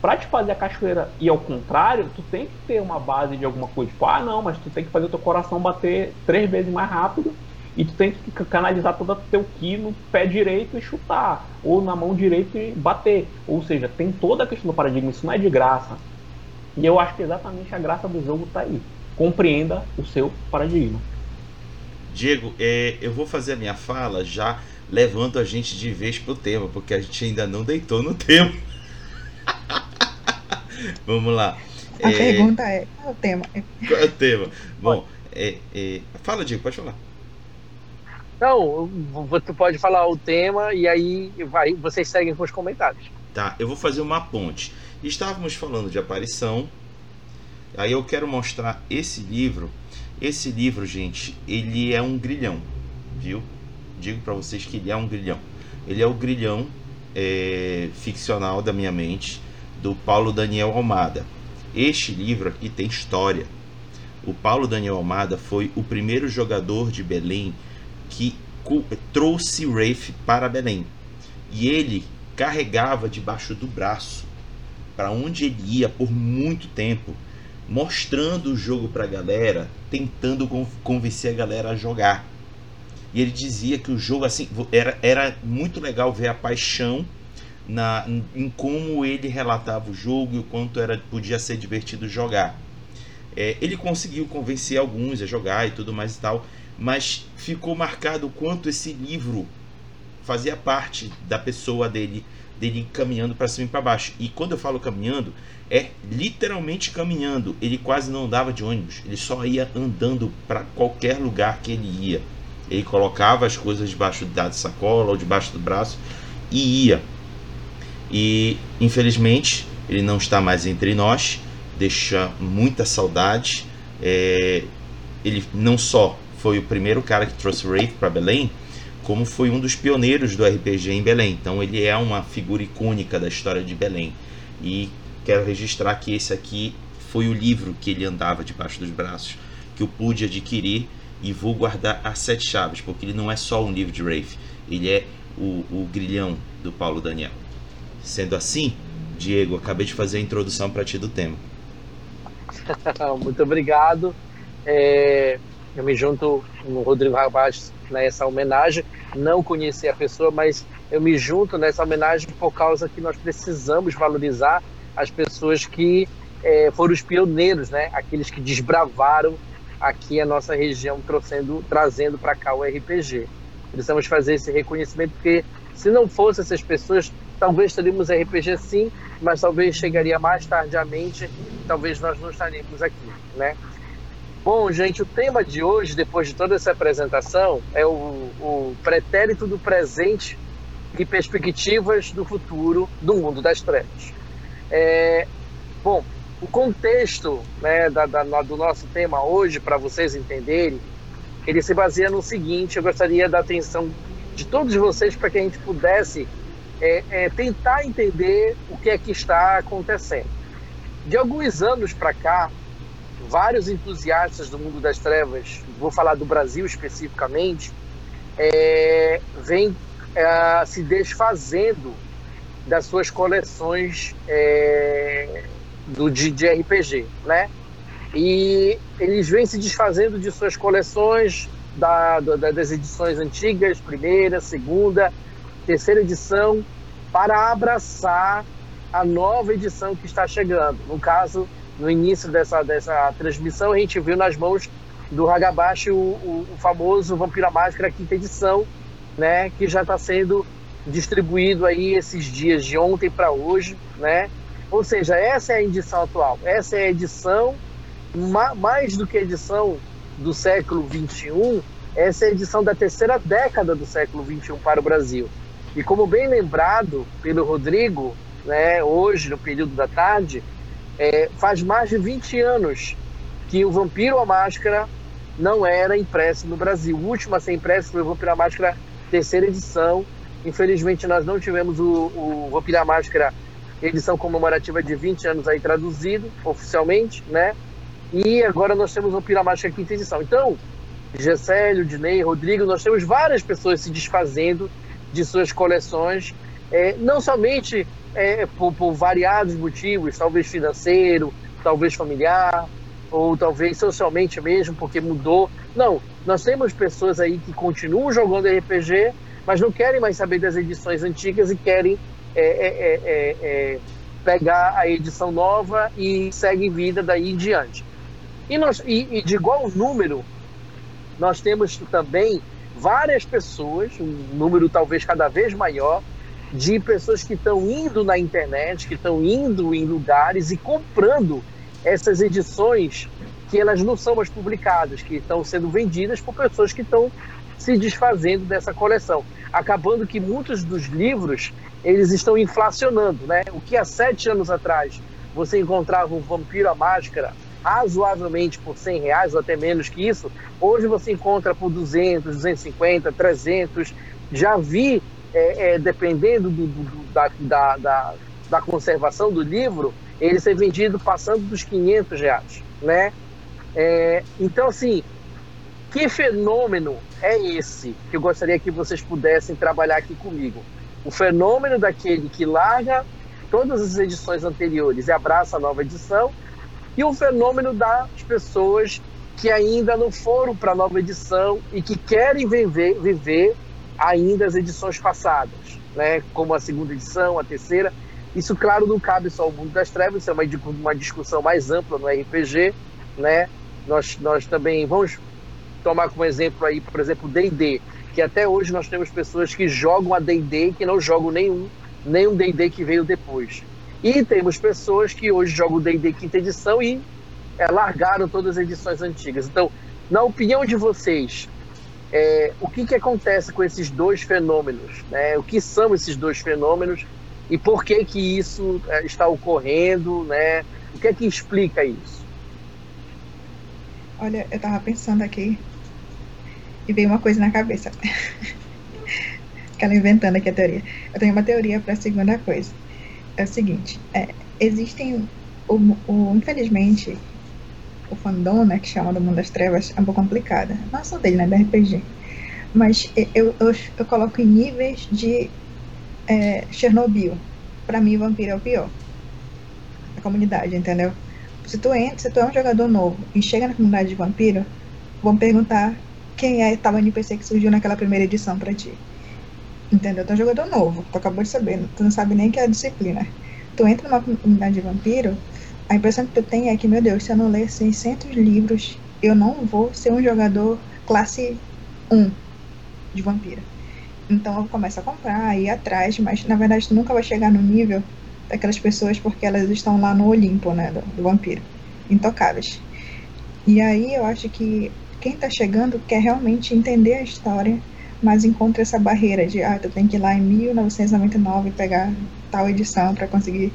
Para te fazer a cachoeira ir ao contrário, tu tem que ter uma base de alguma coisa. Tipo, ah, não, mas tu tem que fazer o teu coração bater três vezes mais rápido e tu tem que canalizar todo o teu ki no pé direito e chutar, ou na mão direita e bater. Ou seja, tem toda a questão do paradigma, isso não é de graça. E eu acho que exatamente a graça do jogo tá aí compreenda o seu paradigma. Diego, é, eu vou fazer a minha fala já levando a gente de vez pro tema, porque a gente ainda não deitou no tema. Vamos lá. A é... pergunta é: qual é o tema? Qual é o tema? Bom, é, é... fala, Diego, pode falar. Não, você pode falar o tema e aí vai, vocês seguem com os comentários. Tá, eu vou fazer uma ponte. Estávamos falando de aparição, Aí eu quero mostrar esse livro. Esse livro, gente, ele é um grilhão, viu? Digo para vocês que ele é um grilhão. Ele é o grilhão é, ficcional da minha mente, do Paulo Daniel Almada. Este livro aqui tem história. O Paulo Daniel Almada foi o primeiro jogador de Belém que trouxe Rafe para Belém. E ele carregava debaixo do braço para onde ele ia por muito tempo mostrando o jogo para a galera, tentando convencer a galera a jogar. E ele dizia que o jogo assim era, era muito legal ver a paixão na, em como ele relatava o jogo e o quanto era podia ser divertido jogar. É, ele conseguiu convencer alguns a jogar e tudo mais e tal, mas ficou marcado o quanto esse livro fazia parte da pessoa dele, dele caminhando para cima e para baixo. E quando eu falo caminhando, é literalmente caminhando. Ele quase não andava de ônibus, ele só ia andando para qualquer lugar que ele ia. Ele colocava as coisas debaixo da sacola ou debaixo do braço e ia. E infelizmente ele não está mais entre nós, deixa muita saudade. É, ele não só foi o primeiro cara que trouxe Wraith para Belém, como foi um dos pioneiros do RPG em Belém. Então ele é uma figura icônica da história de Belém. E quero registrar que esse aqui foi o livro que ele andava debaixo dos braços, que eu pude adquirir e vou guardar as sete chaves, porque ele não é só um livro de Wraith, ele é o, o grilhão do Paulo Daniel. Sendo assim, Diego, acabei de fazer a introdução para ti do tema. Muito obrigado. É, eu me junto no Rodrigo Rabach nessa homenagem. Não conheci a pessoa, mas eu me junto nessa homenagem por causa que nós precisamos valorizar as pessoas que é, foram os pioneiros, né? Aqueles que desbravaram aqui a nossa região, trazendo, trazendo para cá o RPG. Precisamos fazer esse reconhecimento, porque se não fossem essas pessoas, talvez teríamos RPG sim, mas talvez chegaria mais tardiamente, talvez nós não estaríamos aqui, né? Bom, gente, o tema de hoje, depois de toda essa apresentação, é o, o pretérito do presente e perspectivas do futuro do mundo das trevas. É, bom, o contexto né, da, da, do nosso tema hoje, para vocês entenderem, ele se baseia no seguinte: eu gostaria da atenção de todos vocês para que a gente pudesse é, é, tentar entender o que é que está acontecendo. De alguns anos para cá, vários entusiastas do mundo das trevas, vou falar do Brasil especificamente, é, vêm é, se desfazendo das suas coleções é, do, de, de RPG, né? E eles vêm se desfazendo de suas coleções da, da, das edições antigas, primeira, segunda, terceira edição, para abraçar a nova edição que está chegando. No caso, no início dessa, dessa transmissão, a gente viu nas mãos do Hagabashi o, o, o famoso Vampira Máscara quinta edição, né, que já está sendo distribuído aí esses dias de ontem para hoje, né? Ou seja, essa é a edição atual. Essa é a edição, mais do que a edição do século 21, essa é a edição da terceira década do século 21 para o Brasil. E como bem lembrado pelo Rodrigo, né, hoje, no período da tarde, é, faz mais de 20 anos que o Vampiro a Máscara não era impresso no Brasil. O último a ser impresso foi o Vampiro a Máscara, terceira edição. Infelizmente, nós não tivemos o, o Vampiro a Máscara edição comemorativa de 20 anos aí traduzido oficialmente, né? E agora nós temos o Piramágica quinta edição. Então, Gessélio, Dinei, Rodrigo, nós temos várias pessoas se desfazendo de suas coleções, é, não somente é, por, por, variados motivos, talvez financeiro, talvez familiar, ou talvez socialmente mesmo, porque mudou. Não, nós temos pessoas aí que continuam jogando RPG, mas não querem mais saber das edições antigas e querem é é, é, é, pegar a edição nova e segue vida daí em diante. E, nós, e, e de igual número, nós temos também várias pessoas, um número talvez cada vez maior, de pessoas que estão indo na internet, que estão indo em lugares e comprando essas edições que elas não são mais publicadas, que estão sendo vendidas por pessoas que estão se desfazendo dessa coleção, acabando que muitos dos livros eles estão inflacionando, né? O que há sete anos atrás você encontrava um vampiro à máscara razoavelmente por 100 reais ou até menos que isso, hoje você encontra por 200, 250, 300. Já vi, é, é, dependendo do, do, da, da, da, da, conservação do livro, ele ser vendido passando dos 500 reais, né? É, então, assim, que fenômeno é esse que eu gostaria que vocês pudessem trabalhar aqui comigo? O fenômeno daquele que larga todas as edições anteriores e abraça a nova edição, e o fenômeno das pessoas que ainda não foram para a nova edição e que querem viver, viver ainda as edições passadas, né? como a segunda edição, a terceira. Isso, claro, não cabe só ao mundo das trevas, isso é uma, uma discussão mais ampla no RPG. Né? Nós, nós também vamos tomar como exemplo aí, por exemplo, o D&D que até hoje nós temos pessoas que jogam a D&D que não jogam nenhum, nenhum D&D que veio depois. E temos pessoas que hoje jogam o D&D quinta edição e é, largaram todas as edições antigas. Então, na opinião de vocês, é, o que, que acontece com esses dois fenômenos? Né? O que são esses dois fenômenos e por que que isso é, está ocorrendo? Né? O que é que explica isso? Olha, eu estava pensando aqui e veio uma coisa na cabeça. Aquela inventando aqui a teoria. Eu tenho uma teoria para a segunda coisa. É o seguinte: é, existem, o, o, infelizmente, o fandom, né, que chama do Mundo das Trevas, é um pouco complicada. Não só dele, né, da RPG. Mas eu, eu, eu coloco em níveis de é, Chernobyl. Pra mim, Vampiro é o pior. A comunidade, entendeu? Se tu, entra, se tu é um jogador novo e chega na comunidade de Vampiro, vão perguntar quem é tal NPC que surgiu naquela primeira edição pra ti. Entendeu? Tu é um jogador novo, tu acabou de saber, tu não sabe nem que é a disciplina. Tu entra numa comunidade de vampiro, a impressão que tu tem é que, meu Deus, se eu não ler 600 livros, eu não vou ser um jogador classe 1 de vampiro. Então eu começo a comprar, ir atrás, mas na verdade tu nunca vai chegar no nível daquelas pessoas porque elas estão lá no Olimpo, né, do, do vampiro, intocáveis. E aí eu acho que quem está chegando quer realmente entender a história, mas encontra essa barreira de, ah, tu tem que ir lá em 1999 pegar tal edição para conseguir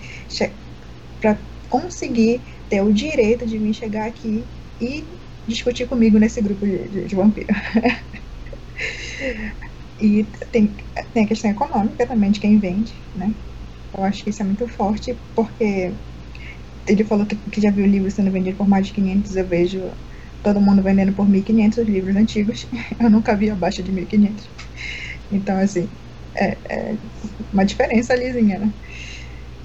para conseguir ter o direito de vir chegar aqui e discutir comigo nesse grupo de, de, de vampiro. e tem, tem a questão econômica também de quem vende, né? Eu acho que isso é muito forte, porque ele falou que já viu livros sendo vendidos por mais de 500, eu vejo todo mundo vendendo por 1.500 livros antigos. Eu nunca vi abaixo de 1.500. Então, assim, é, é uma diferença alizinha, né?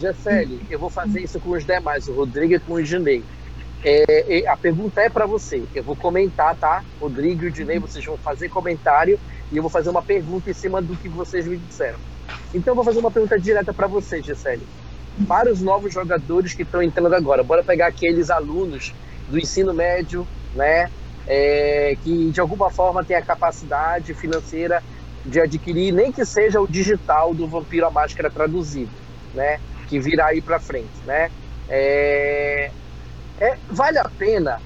Jaceli, eu vou fazer isso com os demais, o Rodrigo e com o Ginei. É, é, a pergunta é para você. Eu vou comentar, tá? Rodrigo e o Dinei, vocês vão fazer comentário e eu vou fazer uma pergunta em cima do que vocês me disseram. Então, eu vou fazer uma pergunta direta para você, Gisele. Para os novos jogadores que estão entrando agora, bora pegar aqueles alunos do ensino médio né? É, que de alguma forma tem a capacidade financeira de adquirir, nem que seja o digital do Vampiro a Máscara traduzido, né? Que virá aí para frente, né? É, é, vale a pena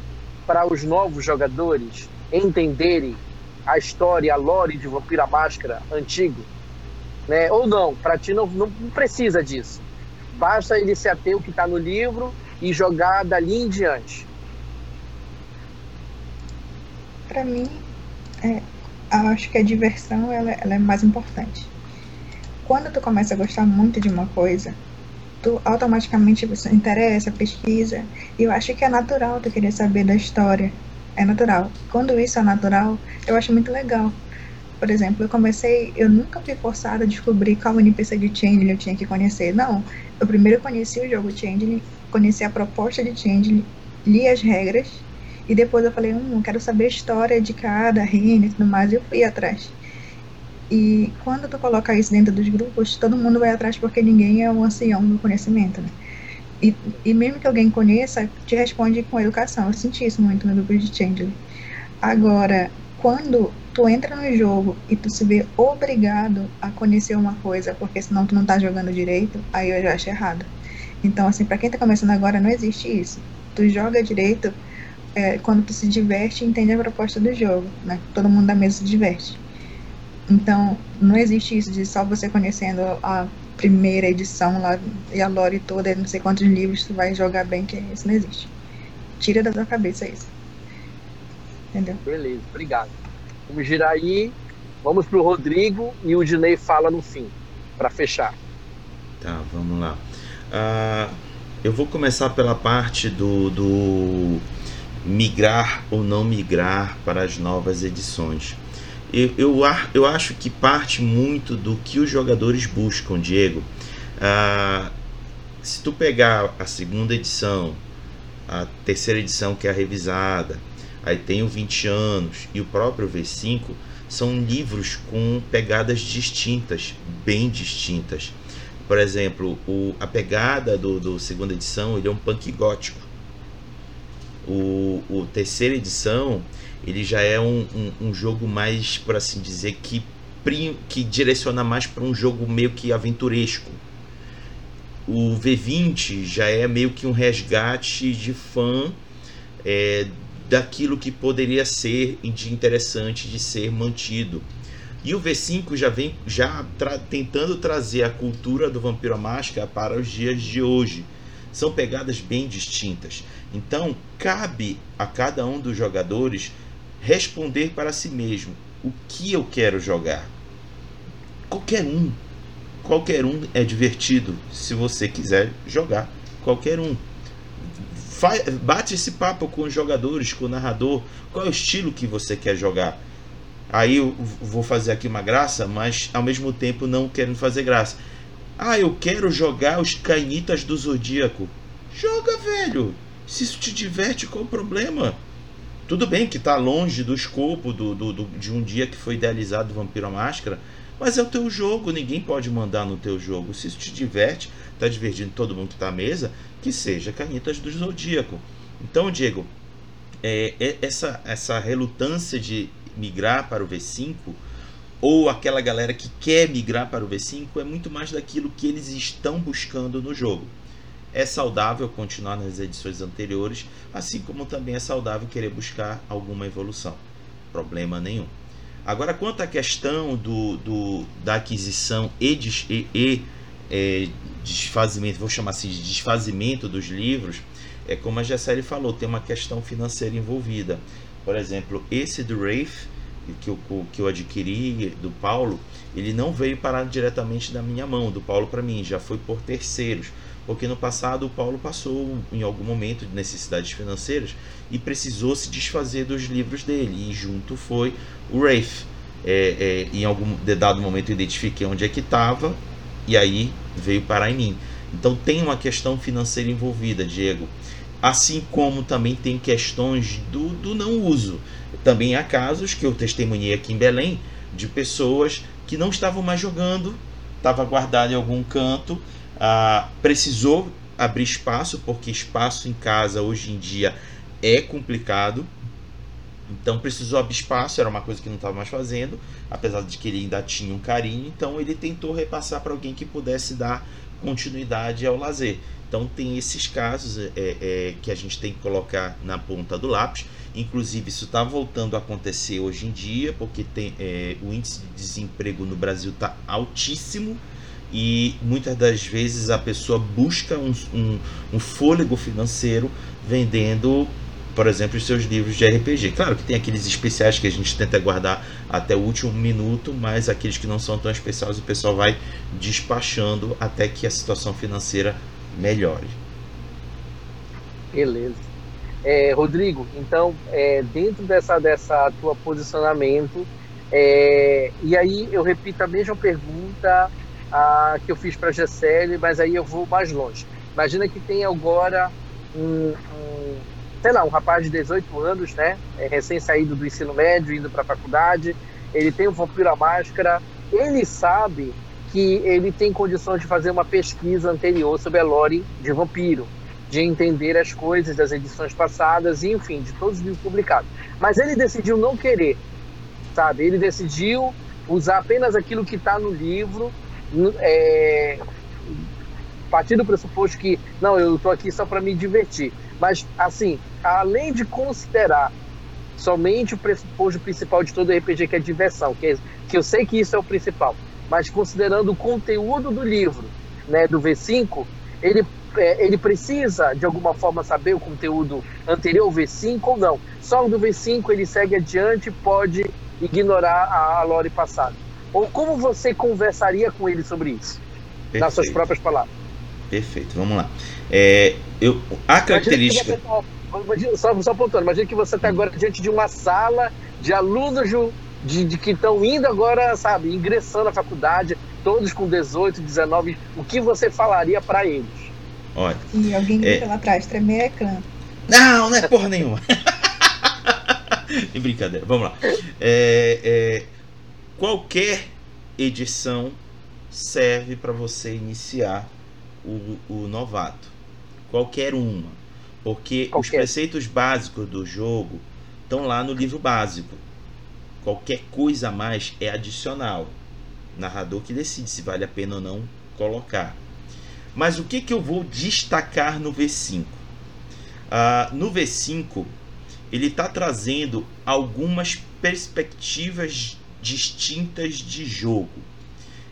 para os novos jogadores entenderem a história, a lore de Vampiro a Máscara antigo, né? Ou não? Para ti não, não precisa disso. Basta ele se ater o que está no livro e jogar dali em diante para mim, é, acho que a diversão ela, ela, é mais importante. Quando tu começa a gostar muito de uma coisa, tu automaticamente interessa, pesquisa, e eu acho que é natural tu querer saber da história. É natural. Quando isso é natural, eu acho muito legal. Por exemplo, eu comecei, eu nunca fui forçada a descobrir qual NPC de Changeling eu tinha que conhecer. Não, eu primeiro conheci o jogo Changeling, conheci a proposta de Changeling, li as regras e depois eu falei, hum, quero saber a história de cada reino e tudo mais, e eu fui atrás. E quando tu coloca isso dentro dos grupos, todo mundo vai atrás porque ninguém é um ancião do conhecimento, né? E, e mesmo que alguém conheça, te responde com educação. Eu senti isso muito no grupo de Changeling. Agora, quando tu entra no jogo e tu se vê obrigado a conhecer uma coisa, porque senão tu não tá jogando direito, aí eu já acho errado. Então, assim, para quem tá começando agora, não existe isso. Tu joga direito é, quando tu se diverte, entende a proposta do jogo, né? Todo mundo da mesa se diverte. Então, não existe isso de só você conhecendo a primeira edição lá e a lore toda, não sei quantos livros tu vai jogar bem, que isso não existe. Tira da tua cabeça isso. Entendeu? Beleza, obrigado. Vamos girar aí, vamos pro Rodrigo e o Dinei fala no fim, para fechar. Tá, vamos lá. Uh, eu vou começar pela parte do, do migrar ou não migrar para as novas edições. Eu, eu, eu acho que parte muito do que os jogadores buscam, Diego. Ah, se tu pegar a segunda edição, a terceira edição que é a revisada, aí tem o 20 anos e o próprio V5, são livros com pegadas distintas, bem distintas. Por exemplo, o, a pegada do, do segunda edição ele é um punk gótico o, o terceira edição ele já é um, um, um, jogo mais, por assim dizer, que, que direciona mais para um jogo meio que aventuresco. O V20 já é meio que um resgate de fã é, daquilo que poderia ser de interessante de ser mantido. E o V5 já vem já tra tentando trazer a cultura do Vampiro à Máscara para os dias de hoje. São pegadas bem distintas. Então, cabe a cada um dos jogadores responder para si mesmo o que eu quero jogar. Qualquer um. Qualquer um é divertido se você quiser jogar. Qualquer um. bate esse papo com os jogadores, com o narrador, qual é o estilo que você quer jogar. Aí eu vou fazer aqui uma graça, mas ao mesmo tempo não querendo fazer graça. Ah, eu quero jogar os canitas do Zodíaco. Joga, velho. Se isso te diverte, qual o problema? Tudo bem que está longe do escopo do, do, do, de um dia que foi idealizado o Vampiro à Máscara, mas é o teu jogo, ninguém pode mandar no teu jogo. Se isso te diverte, está divertindo todo mundo que está à mesa, que seja Canitas do Zodíaco. Então, Diego, é, é, essa, essa relutância de migrar para o V5 ou aquela galera que quer migrar para o V5 é muito mais daquilo que eles estão buscando no jogo. É saudável continuar nas edições anteriores, assim como também é saudável querer buscar alguma evolução. Problema nenhum. Agora, quanto à questão do, do da aquisição e, e, e é, desfazimento, vou chamar assim de desfazimento dos livros, é como a Gessele falou, tem uma questão financeira envolvida. Por exemplo, esse do Wraith, que eu, que eu adquiri do Paulo, ele não veio parar diretamente da minha mão, do Paulo para mim, já foi por terceiros. Porque no passado o Paulo passou em algum momento de necessidades financeiras e precisou se desfazer dos livros dele. E junto foi o Wraith. É, é, em algum dado momento eu identifiquei onde é que estava e aí veio parar em mim. Então tem uma questão financeira envolvida, Diego. Assim como também tem questões do, do não uso. Também há casos que eu testemunhei aqui em Belém de pessoas que não estavam mais jogando, estava guardado em algum canto, ah, precisou abrir espaço, porque espaço em casa hoje em dia é complicado. Então precisou abrir espaço, era uma coisa que não estava mais fazendo, apesar de que ele ainda tinha um carinho. Então ele tentou repassar para alguém que pudesse dar continuidade ao lazer. Então tem esses casos é, é, que a gente tem que colocar na ponta do lápis. Inclusive isso está voltando a acontecer hoje em dia, porque tem, é, o índice de desemprego no Brasil está altíssimo e muitas das vezes a pessoa busca um, um, um fôlego financeiro vendendo por exemplo, os seus livros de RPG. Claro que tem aqueles especiais que a gente tenta guardar até o último minuto, mas aqueles que não são tão especiais o pessoal vai despachando até que a situação financeira melhore. Beleza. É, Rodrigo, então, é, dentro dessa, dessa tua posicionamento, é, e aí eu repito a mesma pergunta a, que eu fiz para a Gessele, mas aí eu vou mais longe. Imagina que tem agora um, um, sei lá, um rapaz de 18 anos, né, é, recém-saído do ensino médio, indo para a faculdade, ele tem o Vampiro à Máscara, ele sabe que ele tem condições de fazer uma pesquisa anterior sobre a lore de vampiro, de entender as coisas das edições passadas e, enfim, de todos os livros publicados. Mas ele decidiu não querer, sabe? Ele decidiu usar apenas aquilo que está no livro, é, partir do pressuposto que, não, eu estou aqui só para me divertir. Mas, assim, além de considerar somente o pressuposto principal de todo RPG, que é diversão, que, é, que eu sei que isso é o principal, mas considerando o conteúdo do livro, né, do V5, ele, é, ele precisa, de alguma forma, saber o conteúdo anterior ao V5 ou não. Só do V5 ele segue adiante e pode ignorar a lore passada. Ou como você conversaria com ele sobre isso? Perfeito. Nas suas próprias palavras. Perfeito, vamos lá. É, eu, a característica. Tá, imagina, só, só apontando, imagina que você está agora diante de uma sala de alunos de, de que estão indo agora, sabe, ingressando na faculdade, todos com 18, 19, o que você falaria para eles? Olha. E alguém grita é... lá atrás, tremer é ecrã. Não, não é porra nenhuma. em brincadeira, vamos lá. É, é, qualquer edição serve para você iniciar o, o novato. Qualquer uma. Porque Qualquer. os preceitos básicos do jogo estão lá no livro básico. Qualquer coisa a mais é adicional. narrador que decide se vale a pena ou não colocar. Mas o que, que eu vou destacar no V5? Uh, ah, no V5, ele está trazendo algumas perspectivas distintas de jogo.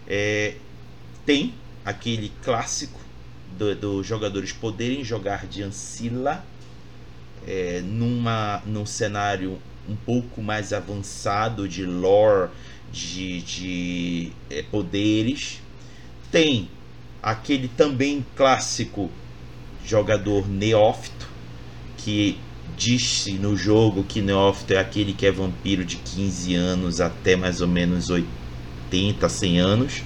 É, tem aquele clássico dos do jogadores poderem jogar de Ancilla é, numa, num cenário um pouco mais avançado de lore, de, de é, poderes. Tem aquele também clássico jogador neófito que disse no jogo que neófito é aquele que é vampiro de 15 anos até mais ou menos 80, 100 anos.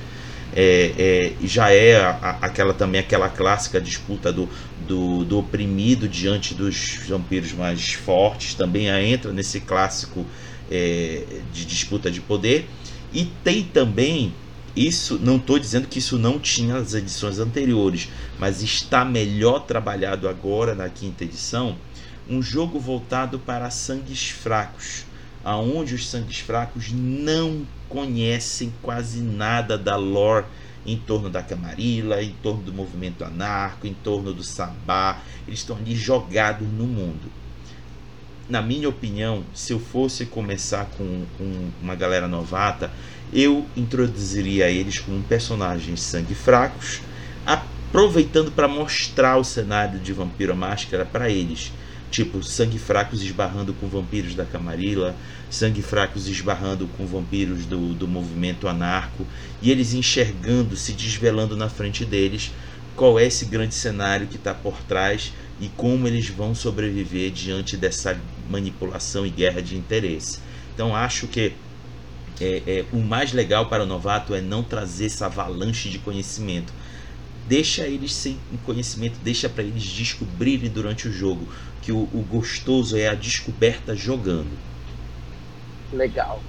É, é, já é a, aquela também aquela clássica disputa do, do, do, oprimido diante dos vampiros mais fortes, também entra nesse clássico é, de disputa de poder. E tem também isso, não estou dizendo que isso não tinha nas edições anteriores, mas está melhor trabalhado agora na quinta edição, um jogo voltado para sangues fracos, aonde os sangues fracos não conhecem quase nada da lore em torno da Camarilla, em torno do movimento anarco, em torno do Sabá, eles estão ali jogados no mundo. Na minha opinião, se eu fosse começar com, com uma galera novata, eu introduziria eles como personagens sangue fracos, aproveitando para mostrar o cenário de Vampiro Máscara para eles Tipo, sangue fracos esbarrando com vampiros da Camarilla, sangue fracos esbarrando com vampiros do, do movimento anarco, e eles enxergando, se desvelando na frente deles qual é esse grande cenário que está por trás e como eles vão sobreviver diante dessa manipulação e guerra de interesse. Então acho que é, é, o mais legal para o novato é não trazer essa avalanche de conhecimento. Deixa eles sem conhecimento, deixa para eles descobrirem durante o jogo que o, o gostoso é a descoberta jogando. Legal.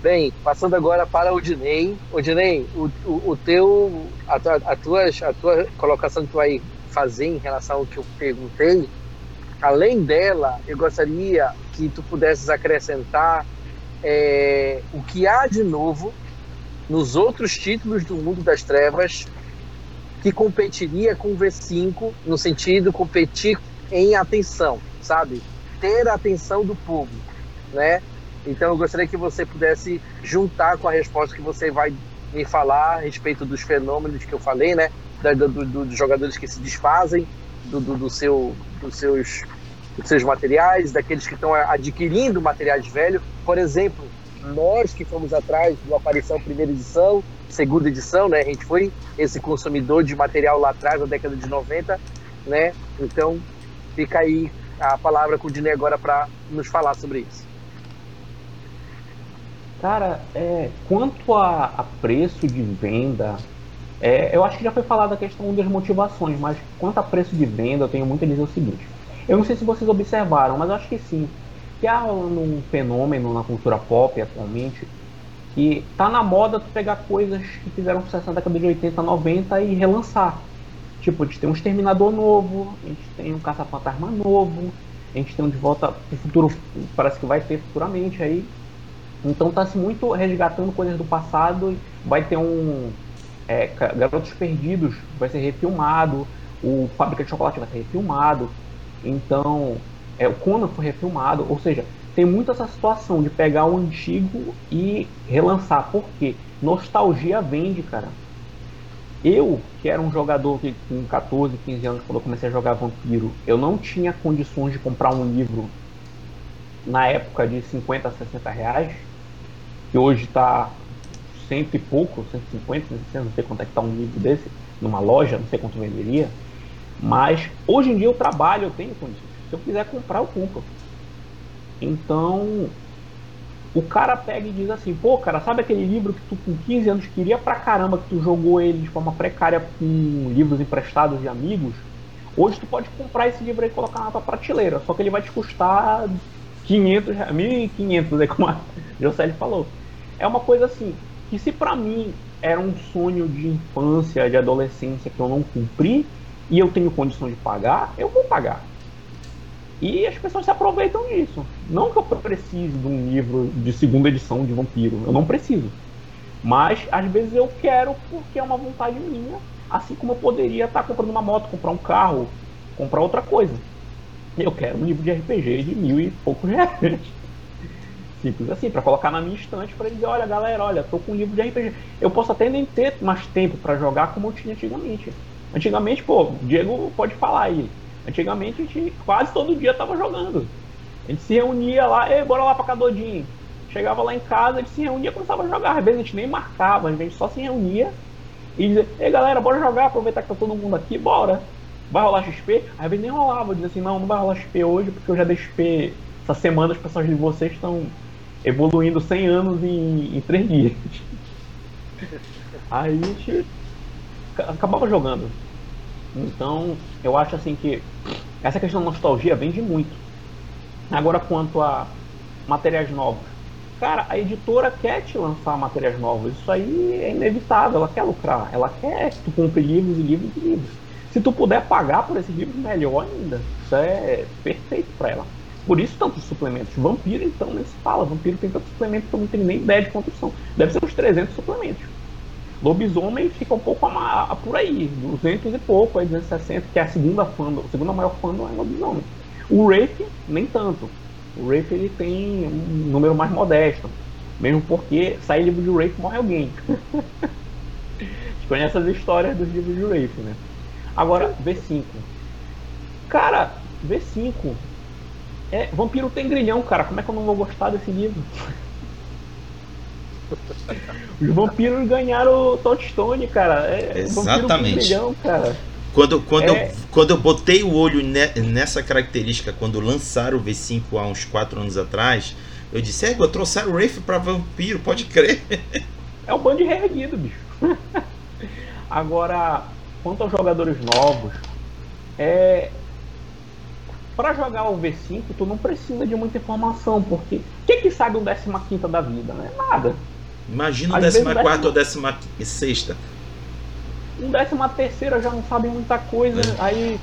Bem, passando agora para o Dinei. O Dinei, o, o, o teu, a tua, a, tua, a tua colocação que tu vai fazer em relação ao que eu perguntei, além dela, eu gostaria que tu pudesses acrescentar é, o que há de novo nos outros títulos do Mundo das Trevas que competiria com o V5 no sentido competir em atenção, sabe? Ter a atenção do público, né? Então eu gostaria que você pudesse juntar com a resposta que você vai me falar a respeito dos fenômenos que eu falei, né? Do, do, do, dos jogadores que se desfazem do, do, seu, dos, seus, dos seus materiais, daqueles que estão adquirindo materiais velhos. Por exemplo, nós que fomos atrás do Aparição primeira edição, segunda edição, né? A gente foi esse consumidor de material lá atrás, na década de 90, né? Então, Fica aí a palavra com o Dinei agora para nos falar sobre isso. Cara, é, quanto a, a preço de venda, é, eu acho que já foi falado a questão das motivações, mas quanto a preço de venda, eu tenho muito a dizer o seguinte. Eu não sei se vocês observaram, mas acho que sim. Que há um fenômeno na cultura pop atualmente que tá na moda tu pegar coisas que fizeram sucesso na década de 80, 90 e relançar. Tipo, a gente tem um Exterminador novo, a gente tem um Caça-Fantasma novo, a gente tem um De Volta pro Futuro, parece que vai ter futuramente aí. Então tá se muito resgatando coisas do passado. Vai ter um é, Garotos Perdidos, vai ser refilmado. O Fábrica de Chocolate vai ser refilmado. Então, é, o Conan foi refilmado. Ou seja, tem muito essa situação de pegar o antigo e relançar. Por quê? Nostalgia vende, cara. Eu, que era um jogador que com 14, 15 anos, quando eu comecei a jogar Vampiro, eu não tinha condições de comprar um livro na época de 50, 60 reais, que hoje está cento e pouco, 150, 160, não sei quanto é que está um livro desse, numa loja, não sei quanto venderia. Mas hoje em dia eu trabalho, eu tenho condições. Se eu quiser comprar, eu compro. Então, o cara pega e diz assim, pô, cara, sabe aquele livro que tu com 15 anos queria pra caramba, que tu jogou ele de forma precária com livros emprestados de amigos? Hoje tu pode comprar esse livro e colocar na tua prateleira, só que ele vai te custar 500, 1.500, é como a Jocely falou. É uma coisa assim, que se pra mim era um sonho de infância, de adolescência que eu não cumpri, e eu tenho condição de pagar, eu vou pagar. E as pessoas se aproveitam disso. Não que eu precise de um livro de segunda edição de Vampiro, eu não preciso. Mas às vezes eu quero porque é uma vontade minha, assim como eu poderia estar comprando uma moto, comprar um carro, comprar outra coisa. Eu quero um livro de RPG de mil e poucos reais. Simples assim, para colocar na minha estante para dizer, olha galera, olha, tô com um livro de RPG. Eu posso até nem ter mais tempo para jogar como eu tinha antigamente. Antigamente, pô, Diego pode falar aí. Antigamente a gente quase todo dia tava jogando. A gente se reunia lá, e bora lá pra Cadodinho. Chegava lá em casa, a gente se reunia e começava a jogar. Às vezes a gente nem marcava, a gente só se reunia e dizia, ei galera, bora jogar, aproveitar que tá todo mundo aqui, bora. vai rolar XP? Aí ele nem rolava, dizia assim, não, não vai rolar XP hoje porque eu já dei XP. Essa semana as pessoas de vocês estão evoluindo 100 anos em, em 3 dias. Aí a gente acabava jogando. Então, eu acho assim que essa questão da nostalgia vende muito. Agora, quanto a materiais novos. Cara, a editora quer te lançar materiais novos. Isso aí é inevitável. Ela quer lucrar. Ela quer que tu compre livros e livros e livros. Se tu puder pagar por esses livros, melhor ainda. Isso é perfeito para ela. Por isso tantos suplementos. Vampiro, então, nem se fala. Vampiro tem tantos suplementos que eu não tenho nem ideia de quantos são. Deve ser uns 300 suplementos. Lobisomem fica um pouco a, a, por aí, 200 e pouco, aí 260, que é a segunda fandom, a segunda maior fandom é Lobisomem. O Wraith, nem tanto. O Wraith ele tem um número mais modesto. Mesmo porque sai livro de Wraith morre alguém. a gente conhece as histórias dos livros de Wraith, né? Agora, V5. Cara, V5. É, Vampiro tem grilhão, cara. Como é que eu não vou gostar desse livro? Os vampiros ganharam o Touchstone, cara. É, Exatamente. Grilhão, cara. Quando, quando, é... eu, quando eu botei o olho nessa característica, quando lançaram o V5 há uns 4 anos atrás, eu disse, é, eu trouxeram o Wraith pra vampiro, pode crer. É o bando reerguido, bicho. Agora, quanto aos jogadores novos, é, para jogar o V5, tu não precisa de muita informação, porque o que, que sabe um 15 da vida? Né? Nada. Imagina o 14 ou 16. Um 13 já não sabe muita coisa. É. Aí.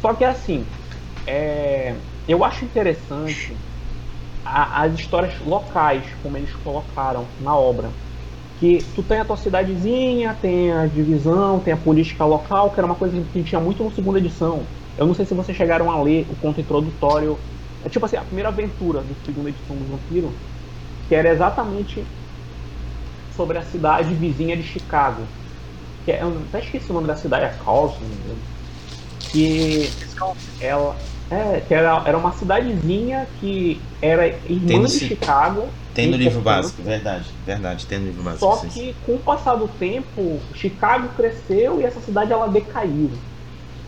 Só que assim, é, eu acho interessante a, as histórias locais, como eles colocaram na obra. Que tu tem a tua cidadezinha, tem a divisão, tem a política local, que era uma coisa que tinha muito na segunda edição eu não sei se vocês chegaram a ler o conto introdutório. É tipo assim, a primeira aventura da segunda edição do Vampiro, que era exatamente sobre a cidade vizinha de Chicago. Que é, eu até esqueci o nome da cidade, é Carlson. Que ela. É, que era, era uma cidadezinha que era irmã de Chicago. Tem no livro básico, verdade, verdade, tem no livro básico. Só que com o passar do tempo, Chicago cresceu e essa cidade ela decaiu.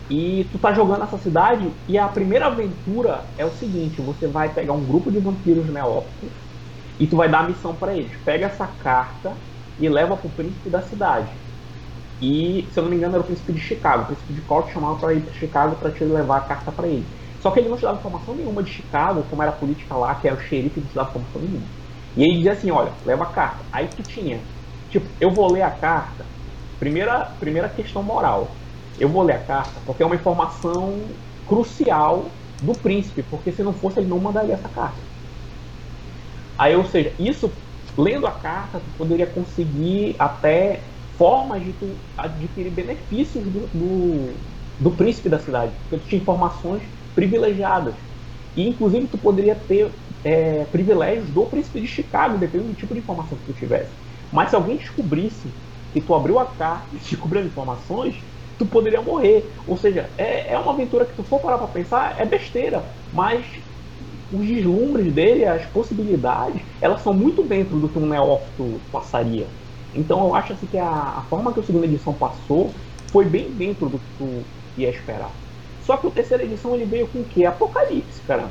E tu tá jogando essa cidade e a primeira aventura é o seguinte, você vai pegar um grupo de vampiros neófitos e tu vai dar a missão para eles. Pega essa carta e leva pro príncipe da cidade. E, se eu não me engano, era o príncipe de Chicago. O príncipe de Corte chamava para ir para Chicago para te levar a carta para ele. Só que ele não te dava informação nenhuma de Chicago, como era a política lá, que era o xerife, não te dava informação nenhuma. E ele dizia assim, olha, leva a carta. Aí tu tinha, tipo, eu vou ler a carta. Primeira, primeira questão moral eu vou ler a carta porque é uma informação crucial do príncipe, porque se não fosse ele não mandaria essa carta. Aí, ou seja, isso, lendo a carta, tu poderia conseguir até formas de tu adquirir benefícios do, do, do príncipe da cidade, porque tu tinha informações privilegiadas. E inclusive tu poderia ter é, privilégios do príncipe de Chicago, dependendo do tipo de informação que tu tivesse. Mas se alguém descobrisse que tu abriu a carta descobriu as informações, tu poderia morrer. Ou seja, é, é uma aventura que tu for parar pra pensar, é besteira, mas os deslumbres dele, as possibilidades, elas são muito dentro do que um neófito passaria. Então eu acho assim que a, a forma que a segunda edição passou foi bem dentro do que tu ia esperar. Só que a terceira edição ele veio com o que? Apocalipse, cara.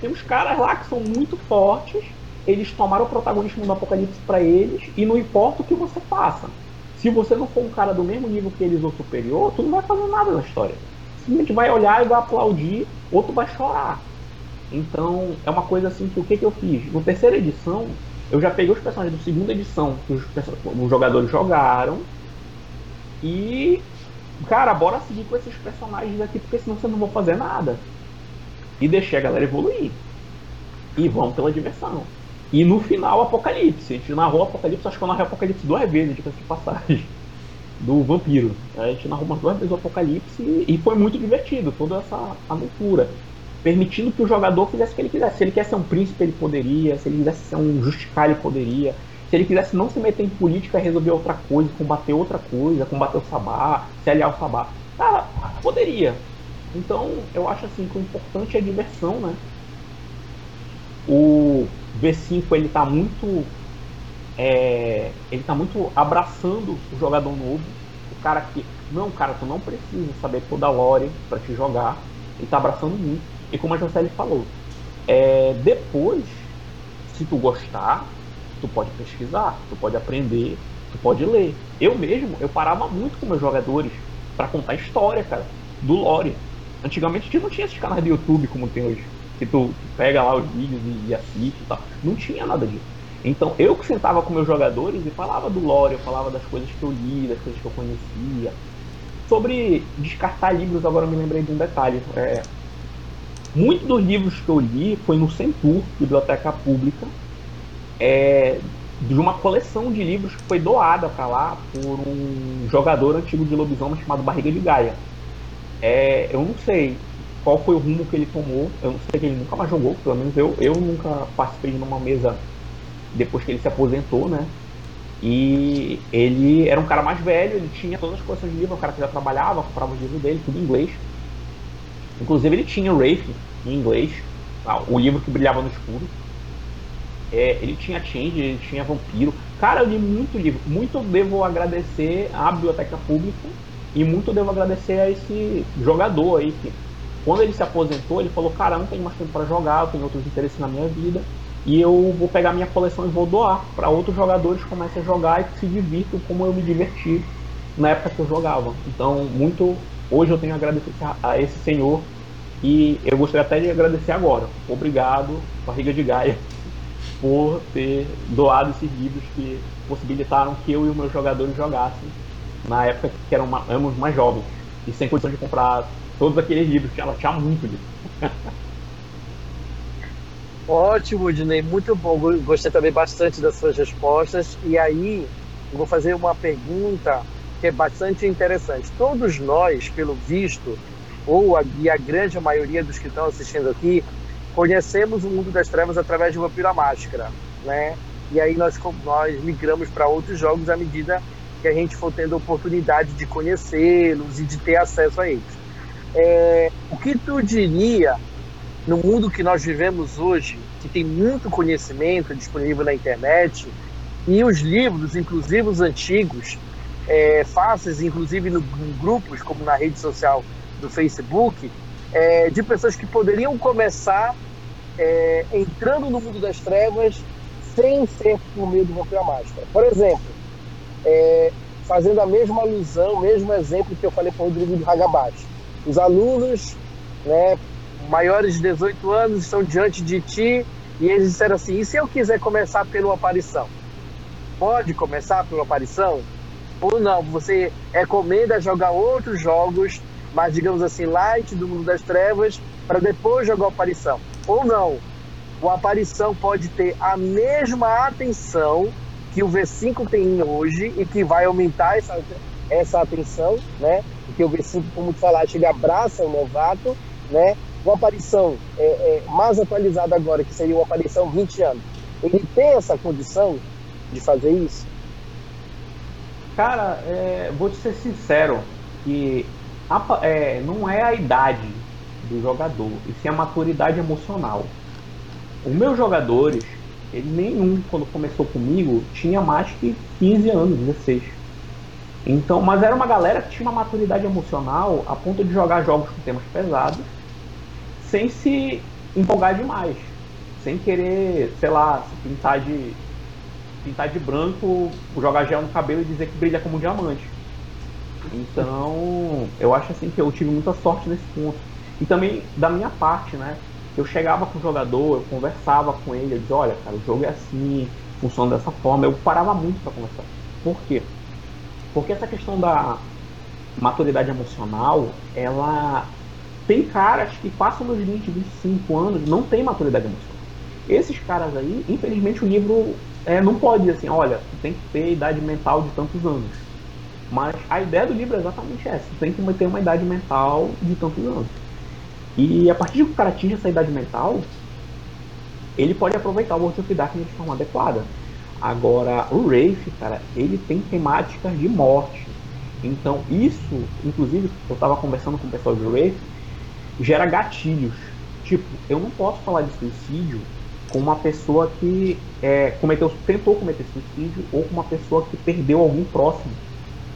Tem uns caras lá que são muito fortes, eles tomaram o protagonismo do Apocalipse para eles e não importa o que você faça. Se você não for um cara do mesmo nível que eles ou superior, tu não vai fazer nada na história. Simplesmente vai olhar e vai aplaudir, ou tu vai chorar. Então, é uma coisa assim que o que, que eu fiz? No terceira edição, eu já peguei os personagens da segunda edição que os, os jogadores jogaram. E, cara, bora seguir com esses personagens aqui, porque senão você não vai fazer nada. E deixei a galera evoluir. E vamos pela diversão. E no final, Apocalipse. A gente narrou Apocalipse, acho que eu narrei Apocalipse duas vezes, de passagem. Do vampiro. A gente narrou umas duas vezes o Apocalipse e foi muito divertido, toda essa aventura. Permitindo que o jogador fizesse o que ele quisesse. Se ele quisesse ser um príncipe, ele poderia. Se ele quisesse ser um justicar, ele poderia. Se ele quisesse não se meter em política resolver outra coisa, combater outra coisa, combater o Sabá, se aliar ao Sabá. Cara, poderia. Então, eu acho assim que o importante é a diversão, né? O, V5 ele tá muito é, ele tá muito abraçando o jogador novo, o cara que Não, cara, tu não precisa saber toda a lore para te jogar. E tá abraçando muito. E como a Jocely falou, é, depois, se tu gostar, tu pode pesquisar, tu pode aprender, tu pode ler. Eu mesmo, eu parava muito com meus jogadores para contar história, cara, do lore. Antigamente a gente não tinha esses canais de YouTube como tem hoje. Que tu, tu pega lá os vídeos e, e assiste e tal. Não tinha nada disso. Então eu que sentava com meus jogadores e falava do lore, eu falava das coisas que eu li, das coisas que eu conhecia. Sobre descartar livros, agora eu me lembrei de um detalhe. É, Muitos dos livros que eu li foi no Centur, Biblioteca Pública, é, de uma coleção de livros que foi doada para lá por um jogador antigo de lobisomem chamado Barriga de Gaia. É, eu não sei qual foi o rumo que ele tomou, eu não sei que ele nunca mais jogou, pelo menos eu, eu nunca participei de uma mesa depois que ele se aposentou, né? E ele era um cara mais velho, ele tinha todas as coleções de livros, um cara que já trabalhava, comprava os livros dele, tudo em inglês. Inclusive ele tinha Wraith em inglês, tá? o livro que brilhava no escuro. É, ele tinha Change, ele tinha Vampiro. Cara, eu li muito livro. Muito devo agradecer à biblioteca pública e muito devo agradecer a esse jogador aí que quando ele se aposentou, ele falou: Cara, não tenho mais tempo para jogar, eu tenho outros interesses na minha vida e eu vou pegar minha coleção e vou doar para outros jogadores que comecem a jogar e se divirtam como eu me diverti na época que eu jogava. Então, muito Hoje eu tenho a agradecer a esse senhor e eu gostaria até de agradecer agora. Obrigado, Barriga de Gaia, por ter doado esses livros que possibilitaram que eu e os meus jogadores jogassem na época que eram éramos mais jovens e sem condição de comprar todos aqueles livros, ela tinha muito livro. Ótimo, Dinei, muito bom. Gostei também bastante das suas respostas. E aí, vou fazer uma pergunta que é bastante interessante. Todos nós, pelo visto, ou a, e a grande maioria dos que estão assistindo aqui, conhecemos o mundo das trevas através de Vampiro Máscara, né? E aí nós, nós migramos para outros jogos à medida que a gente for tendo a oportunidade de conhecê-los e de ter acesso a eles. É, o que tu diria no mundo que nós vivemos hoje, que tem muito conhecimento disponível na internet, e os livros, inclusive os antigos, é, inclusive no, em grupos, como na rede social do Facebook, é, de pessoas que poderiam começar é, entrando no mundo das trevas sem ser por meio do Vampira Máscara. Por exemplo, é, fazendo a mesma alusão, o mesmo exemplo que eu falei para o Rodrigo de Hagabashi. Os alunos né, maiores de 18 anos estão diante de ti e eles disseram assim: e se eu quiser começar pela aparição? Pode começar pela aparição? Ou não, você recomenda jogar outros jogos, mas digamos assim, light do mundo das trevas, para depois jogar o aparição. Ou não, o aparição pode ter a mesma atenção que o V5 tem hoje e que vai aumentar essa, essa atenção, né? Porque o V5, como tu falaste, ele abraça o novato, né? O aparição é, é, mais atualizado agora, que seria o aparição 20 anos, ele tem essa condição de fazer isso? Cara, é, vou te ser sincero, que a, é, não é a idade do jogador, e sim a maturidade emocional. Os meus jogadores, ele nenhum, quando começou comigo, tinha mais que 15 anos, 16. Então, mas era uma galera que tinha uma maturidade emocional a ponto de jogar jogos com temas pesados, sem se empolgar demais, sem querer, sei lá, se pintar de pintar de branco, jogar gel no cabelo e dizer que brilha como um diamante. Então, eu acho assim que eu tive muita sorte nesse ponto. E também da minha parte, né? Eu chegava com o jogador, eu conversava com ele, eu dizia, olha, cara, o jogo é assim, funciona dessa forma. Eu parava muito para conversar. Por quê? Porque essa questão da maturidade emocional, ela tem caras que passam dos 20, 25 anos, não tem maturidade emocional. Esses caras aí, infelizmente o livro é, não pode dizer assim, olha, tem que ter idade mental de tantos anos. Mas a ideia do livro é exatamente essa, tem que ter uma idade mental de tantos anos. E a partir de que o cara atinge essa idade mental, ele pode aproveitar o World of Darkness de forma adequada. Agora, o Wraith, cara, ele tem temáticas de morte. Então, isso, inclusive, eu estava conversando com o pessoal de Wraith, gera gatilhos. Tipo, eu não posso falar de suicídio com uma pessoa que é, cometeu, tentou cometer suicídio ou com uma pessoa que perdeu alguém próximo.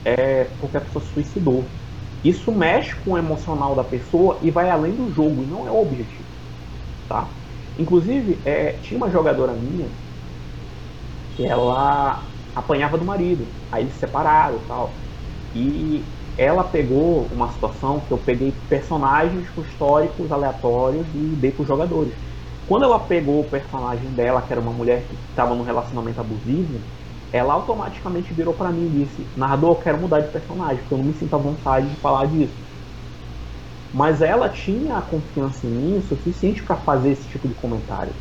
é porque a pessoa se suicidou. Isso mexe com o emocional da pessoa e vai além do jogo, e não é o objetivo. Tá? Inclusive, é, tinha uma jogadora minha que ela apanhava do marido, aí eles se separaram e tal. E ela pegou uma situação que eu peguei personagens históricos aleatórios e dei para os jogadores. Quando ela pegou o personagem dela, que era uma mulher que estava num relacionamento abusivo, ela automaticamente virou para mim e disse: Narrador, eu quero mudar de personagem, porque eu não me sinto à vontade de falar disso. Mas ela tinha a confiança em mim o suficiente para fazer esse tipo de comentário.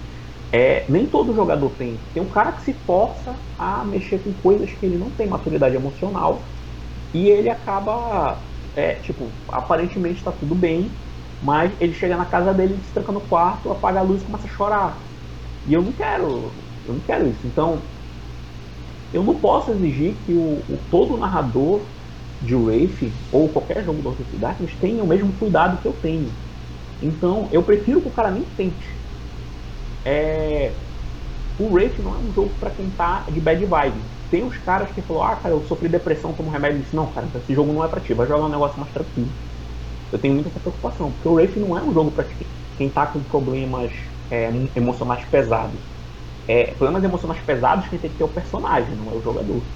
É, nem todo jogador tem. Tem um cara que se força a mexer com coisas que ele não tem maturidade emocional e ele acaba, é, tipo, aparentemente está tudo bem, mas ele chega na casa dele, se tranca no quarto, apaga a luz e começa a chorar. E eu não quero, eu não quero isso. Então, eu não posso exigir que o, o todo narrador de Wraith ou qualquer jogo do of Darkness tenha o mesmo cuidado que eu tenho. Então, eu prefiro que o cara nem tente. É... O Wraith não é um jogo para quem tá de bad vibe. Tem uns caras que falam, ah, cara, eu sofri depressão, tomo remédio. Eu disse, não, cara, esse jogo não é pra ti, vai jogar um negócio mais tranquilo. Eu tenho muita preocupação, porque o Wraith não é um jogo para quem tá com problemas é, emocionais pesados é, problemas emocionais pesados quem tem que ter o personagem, não é o jogador.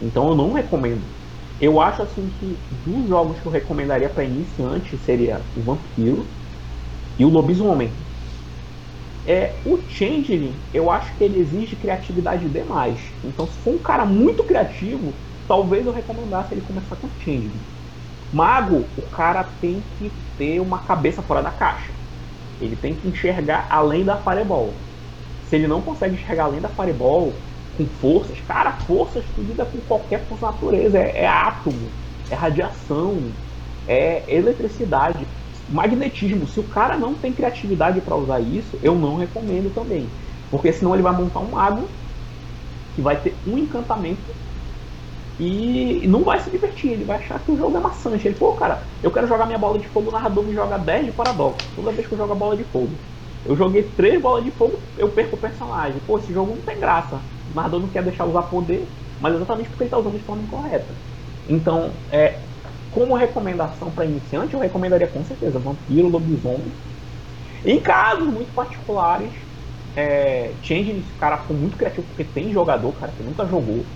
Então eu não recomendo. Eu acho assim que dos jogos que eu recomendaria para iniciante seria o Vampiro e o Lobisomem. É, o Changeling, eu acho que ele exige criatividade demais. Então, se for um cara muito criativo, talvez eu recomendasse ele começar com o Changeling. Mago, o cara tem que ter uma cabeça fora da caixa. Ele tem que enxergar além da Fireball se ele não consegue enxergar além da Fireball com forças, cara, forças tu lida com qualquer força natureza, é, é átomo, é radiação, é eletricidade, magnetismo. Se o cara não tem criatividade para usar isso, eu não recomendo também. Porque senão ele vai montar um mago que vai ter um encantamento e não vai se divertir, ele vai achar que o jogo é maçante. Ele, pô, cara, eu quero jogar minha bola de fogo, o narrador me joga 10 de paradoxo. Toda vez que eu jogo a bola de fogo. Eu joguei três bolas de fogo, eu perco o personagem. Pô, esse jogo não tem graça. O narrador não quer deixar usar poder, mas exatamente porque ele está usando de forma incorreta. Então, é, como recomendação para iniciante, eu recomendaria com certeza Vampiro, Lobisomem. Em casos muito particulares, é, Change, esse cara foi muito criativo porque tem jogador, cara, que nunca jogou,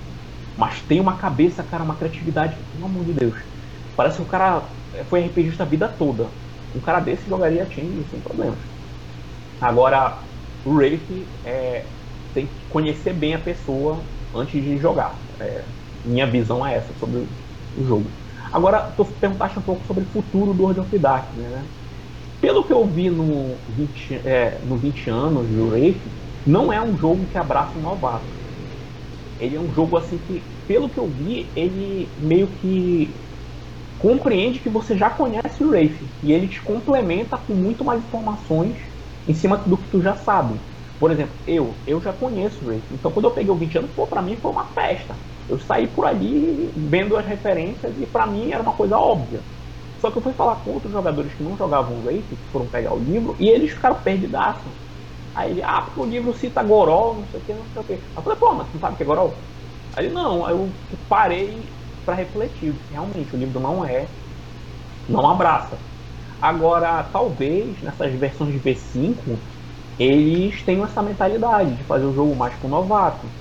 mas tem uma cabeça, cara, uma criatividade, pelo amor de Deus. Parece que o cara foi RPGista a vida toda. Um cara desse jogaria Change sem problemas. Agora, o Wraith é, tem que conhecer bem a pessoa antes de jogar. É, minha visão é essa sobre o jogo. Agora, tu perguntaste um pouco sobre o futuro do World of Darkness, né? Pelo que eu vi no 20, é, no 20 anos do Wraith, não é um jogo que abraça um novato. Ele é um jogo assim que, pelo que eu vi, ele meio que compreende que você já conhece o Wraith e ele te complementa com muito mais informações em cima do que tu já sabe. Por exemplo, eu, eu já conheço o Wraith. Então quando eu peguei o 20 anos, pô, pra mim foi uma festa. Eu saí por ali vendo as referências e pra mim era uma coisa óbvia. Só que eu fui falar com outros jogadores que não jogavam Wraith, que foram pegar o livro, e eles ficaram perdidaços. Aí ele, ah, porque o livro cita Gorol, não sei o que, não sei o que. Eu falei, pô, mas tu não sabe o que é Gorol? Aí ele, não, eu parei para refletir. Realmente, o livro não é, não abraça. Agora, talvez nessas versões de V5 eles tenham essa mentalidade de fazer o jogo mais com novato.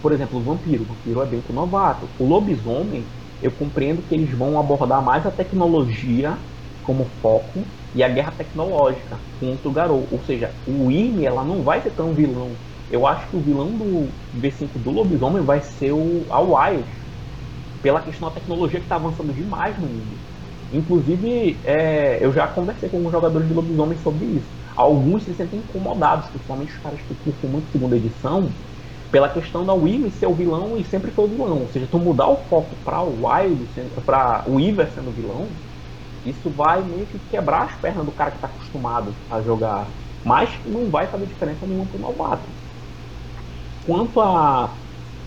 Por exemplo, o Vampiro. O Vampiro é bem com novato. O Lobisomem, eu compreendo que eles vão abordar mais a tecnologia como foco e a guerra tecnológica contra o Garou. Ou seja, o Irme ela não vai ser tão vilão. Eu acho que o vilão do V5 do Lobisomem vai ser o a Wild, pela questão da tecnologia que está avançando demais no mundo. Inclusive, é, eu já conversei com alguns jogadores de lobisomem sobre isso. Alguns se sentem incomodados, principalmente os caras que curtem muito segunda edição, pela questão da Wii ser o vilão e sempre foi o vilão. Ou seja, tu mudar o foco para o Wild, para o Iver sendo vilão, isso vai meio que quebrar as pernas do cara que está acostumado a jogar. Mas não vai fazer diferença nenhuma para o novato. Quanto a,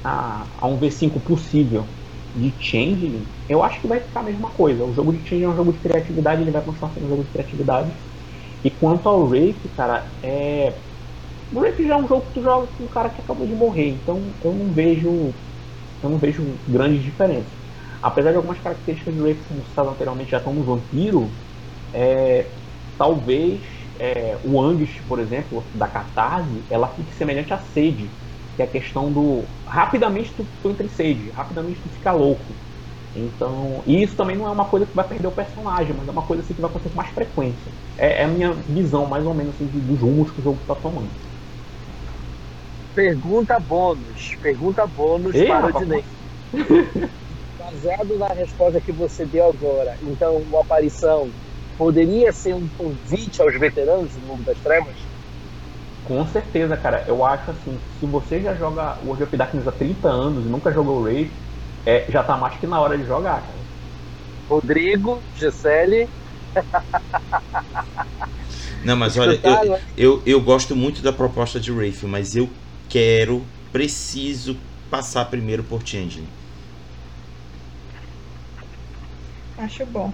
a, a um V5 possível de Changeling, eu acho que vai ficar a mesma coisa. O jogo de Changeling é um jogo de criatividade, ele vai continuar sendo um jogo de criatividade. E quanto ao Wraith, cara, é. O Wraith já é um jogo que tu joga com um cara que acabou de morrer, então eu não vejo. Eu não vejo grandes diferenças. Apesar de algumas características do Rafe, como citado anteriormente, já estão no vampiro, é, talvez é, o Angst, por exemplo, da catarse, ela fique semelhante à sede, que é a questão do rapidamente tu, tu entra em sede, rapidamente tu fica louco. Então, e isso também não é uma coisa que vai perder o personagem, mas é uma coisa assim, que vai acontecer com mais frequência. É, é a minha visão, mais ou menos, assim, dos rumos que o jogo está tomando. Pergunta bônus. Pergunta bônus Ei, para rapaz, o Dinei. Baseado na resposta que você deu agora, então o Aparição poderia ser um convite aos veteranos do mundo das trevas? Com certeza, cara. Eu acho assim, se você já joga World of Darkness há 30 anos e nunca jogou Raid, é, já tá mais que na hora de jogar, cara. Rodrigo, Gisele. Não, mas olha, eu, eu, eu gosto muito da proposta de Rafe, mas eu quero, preciso passar primeiro por Changeling. Acho bom.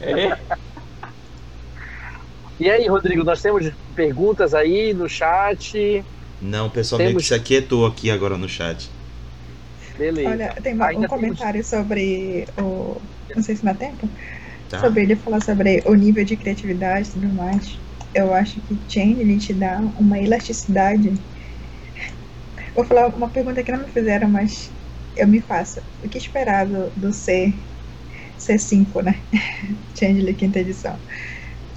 É. E aí, Rodrigo, nós temos perguntas aí no chat? Não, pessoal temos... meio que se aquietou aqui agora no chat. Beleza. Olha, tem uma, um comentário temos... sobre o. Não sei se dá tempo. Tá. Sobre ele falar sobre o nível de criatividade e tudo mais. Eu acho que Chain ele te dá uma elasticidade. Vou falar uma pergunta que não me fizeram, mas eu me faço. O que esperar do, do C, C5, né? Changeling quinta edição.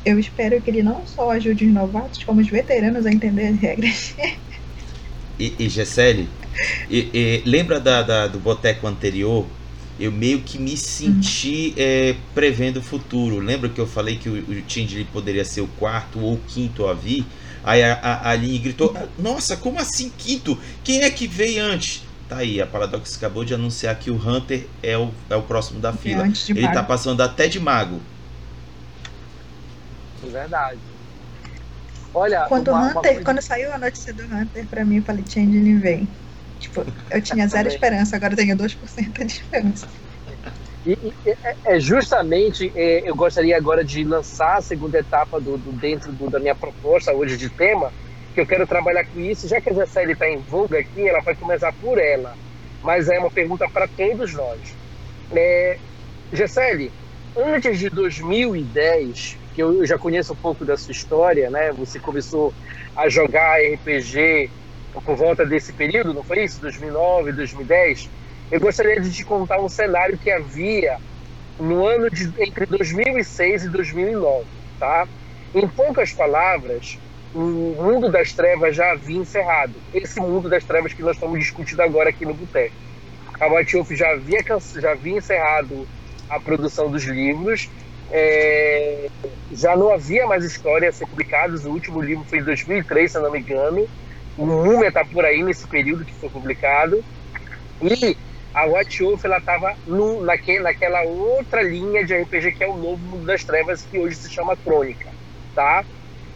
Eu espero que ele não só ajude os novatos, como os veteranos a entender as regras. e, e Gessele, e, e, lembra da, da, do boteco anterior? Eu meio que me senti uhum. é, prevendo o futuro. Lembra que eu falei que o, o poderia ser o quarto ou o quinto a vir? Aí a, a, a Aline gritou: Nossa, como assim quinto? Quem é que veio antes? Tá aí, a Paradox acabou de anunciar que o Hunter é o, é o próximo da fila. É Ele tá passando até de mago. Verdade. Olha, quando, uma, Hunter, uma quando saiu a notícia do Hunter, pra mim, eu falei: Changeling vem. Tipo, eu tinha zero esperança, agora eu tenho 2% de esperança. E, e é, é justamente, é, eu gostaria agora de lançar a segunda etapa do, do dentro do, da minha proposta hoje de tema, que eu quero trabalhar com isso. Já que a série está em voga aqui, ela vai começar por ela. Mas é uma pergunta para todos nós. É, antes de 2010, que eu já conheço um pouco da sua história, né? Você começou a jogar RPG por volta desse período, não foi isso? 2009, 2010. Eu gostaria de te contar um cenário que havia no ano de entre 2006 e 2009, tá? Em poucas palavras, o mundo das trevas já havia encerrado. Esse mundo das trevas que nós estamos discutindo agora aqui no Boteco. A Wolf já havia, já havia encerrado a produção dos livros, é, já não havia mais histórias a ser publicadas. O último livro foi em 2003, se não me engano. O Múmia está por aí nesse período que foi publicado. E a White Wolf estava naquela outra linha de RPG que é o Novo Mundo das Trevas, que hoje se chama Crônica. Tá?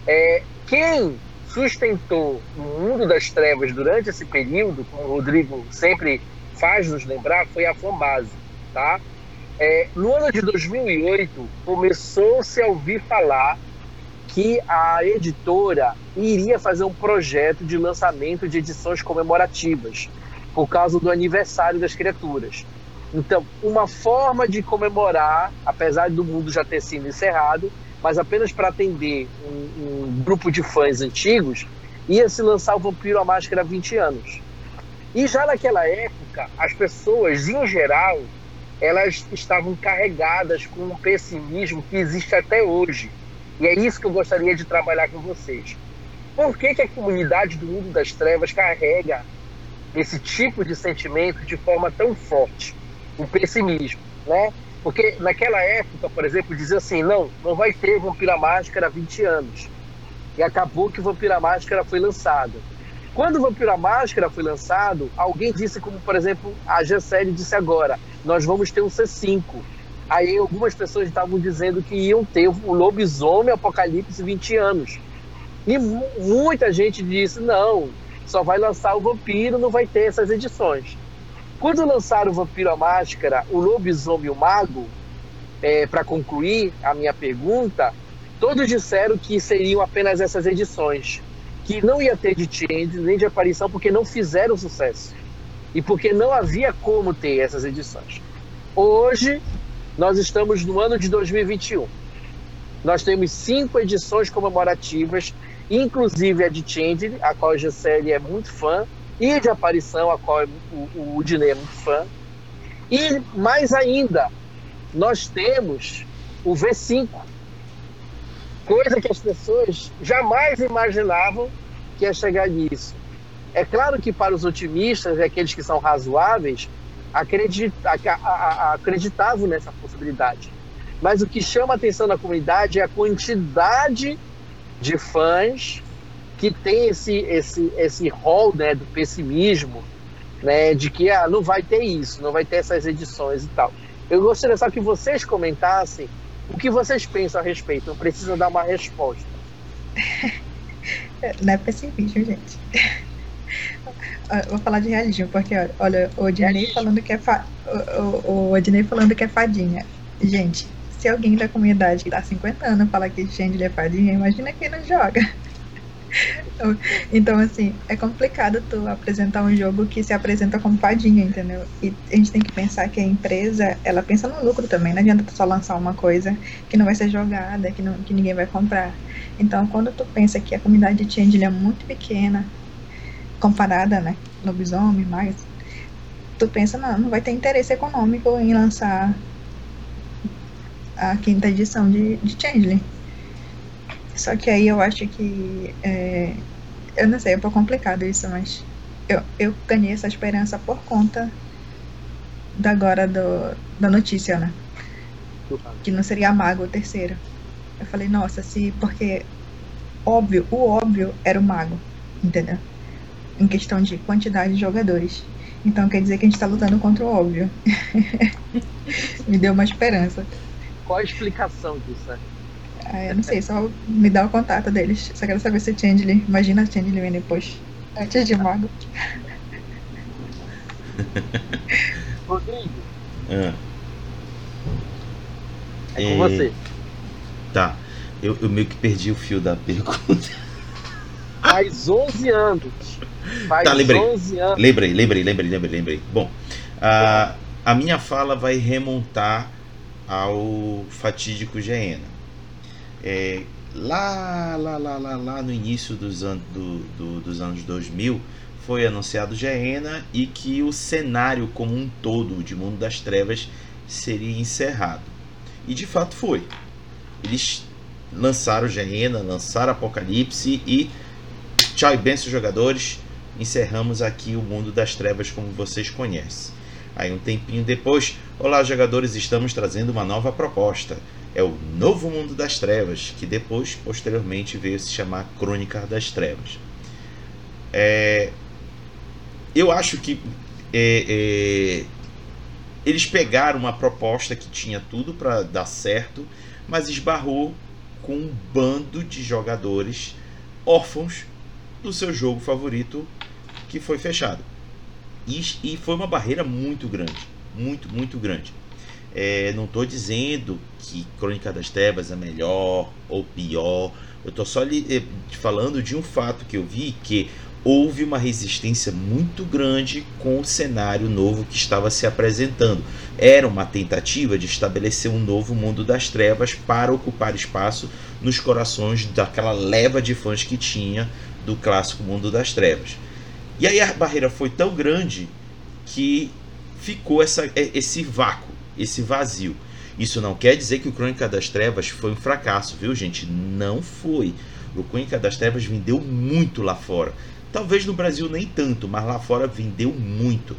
É, quem sustentou o Mundo das Trevas durante esse período, como o Rodrigo sempre faz nos lembrar, foi a Fombase. Tá? É, no ano de 2008, começou-se a ouvir falar que a editora iria fazer um projeto de lançamento de edições comemorativas por causa do aniversário das criaturas. Então, uma forma de comemorar, apesar do mundo já ter sido encerrado, mas apenas para atender um, um, grupo de fãs antigos, ia se lançar o Vampiro à Máscara há 20 anos. E já naquela época, as pessoas, em geral, elas estavam carregadas com um pessimismo que existe até hoje e é isso que eu gostaria de trabalhar com vocês. Por que, que a comunidade do mundo das trevas carrega esse tipo de sentimento de forma tão forte? O pessimismo, né? Porque naquela época, por exemplo, dizia assim, não, não vai ter Vampira Máscara há 20 anos. E acabou que Vampira Máscara foi lançado. Quando Vampira Máscara foi lançado, alguém disse, como por exemplo a Gessele disse agora, nós vamos ter um C5. Aí algumas pessoas estavam dizendo que iam ter o lobisomem apocalipse 20 anos. E muita gente disse: não, só vai lançar o vampiro, não vai ter essas edições. Quando lançaram o Vampiro a Máscara, o Lobisomem e o Mago, é, para concluir a minha pergunta, todos disseram que seriam apenas essas edições, que não ia ter de change nem de aparição, porque não fizeram sucesso e porque não havia como ter essas edições. Hoje, nós estamos no ano de 2021. Nós temos cinco edições comemorativas, inclusive a de Change, a qual a Gisele é muito fã, e de Aparição, a qual o, o, o Dinei é muito fã. E mais ainda, nós temos o V5, coisa que as pessoas jamais imaginavam que ia chegar nisso. É claro que para os otimistas e aqueles que são razoáveis, acredita, acreditavam nessa possibilidade. Mas o que chama a atenção da comunidade é a quantidade de fãs que tem esse esse esse rol né, do pessimismo, né, de que ah, não vai ter isso, não vai ter essas edições e tal. Eu gostaria só que vocês comentassem o que vocês pensam a respeito. Não precisa dar uma resposta. Não é pessimismo, gente. Vou falar de realismo, porque olha, o Odinei falando que é fa... o, o, o falando que é fadinha. Gente, se alguém da comunidade que tá 50 anos fala que Chandler é fadinha, imagina quem não joga. Então, assim, é complicado tu apresentar um jogo que se apresenta como fadinha, entendeu? E a gente tem que pensar que a empresa, ela pensa no lucro também. Não adianta tu só lançar uma coisa que não vai ser jogada, que, não, que ninguém vai comprar. Então, quando tu pensa que a comunidade de Change é muito pequena, comparada, né, lobisomem, mais, tu pensa, não, não vai ter interesse econômico em lançar a quinta edição de, de Changeling. Só que aí eu acho que. É, eu não sei, é um pouco complicado isso, mas eu, eu ganhei essa esperança por conta da agora do, da notícia, né? Que não seria Mago o terceiro. Eu falei, nossa, se. Porque óbvio, o óbvio era o Mago, entendeu? Em questão de quantidade de jogadores. Então quer dizer que a gente tá lutando contra o óbvio. Me deu uma esperança. Qual a explicação disso, né? Ah, eu não sei, só me dá o contato deles. Só quero saber se Chandler. Imagina Chandler vem depois. Antes de Mago. Rodrigo. Ah. É com você. Tá. Eu, eu meio que perdi o fio da pergunta. Faz 11 anos. Faz tá, lembrei. 11 anos. Lembrei, lembrei, lembrei, lembrei, lembrei. Bom, a, a minha fala vai remontar ao fatídico Geena. É, lá, lá, lá, lá, lá no início dos, an do, do, dos anos 2000 foi anunciado Geena e que o cenário como um todo de Mundo das Trevas seria encerrado. E de fato foi. Eles lançaram Geena, lançaram Apocalipse e tchau e benção jogadores, encerramos aqui o Mundo das Trevas como vocês conhecem. Aí um tempinho depois, olá jogadores, estamos trazendo uma nova proposta é o Novo Mundo das Trevas, que depois, posteriormente, veio se chamar Crônica das Trevas. É, eu acho que é, é, eles pegaram uma proposta que tinha tudo para dar certo, mas esbarrou com um bando de jogadores órfãos do seu jogo favorito que foi fechado. E, e foi uma barreira muito grande, muito, muito grande. É, não estou dizendo que Crônica das Trevas é melhor ou pior. Eu estou só lhe, eh, falando de um fato que eu vi que houve uma resistência muito grande com o cenário novo que estava se apresentando. Era uma tentativa de estabelecer um novo mundo das trevas para ocupar espaço nos corações daquela leva de fãs que tinha do clássico Mundo das Trevas. E aí a barreira foi tão grande que ficou essa, esse vácuo esse vazio. Isso não quer dizer que o Crônica das Trevas foi um fracasso, viu, gente? Não foi. O Crônica das Trevas vendeu muito lá fora. Talvez no Brasil nem tanto, mas lá fora vendeu muito.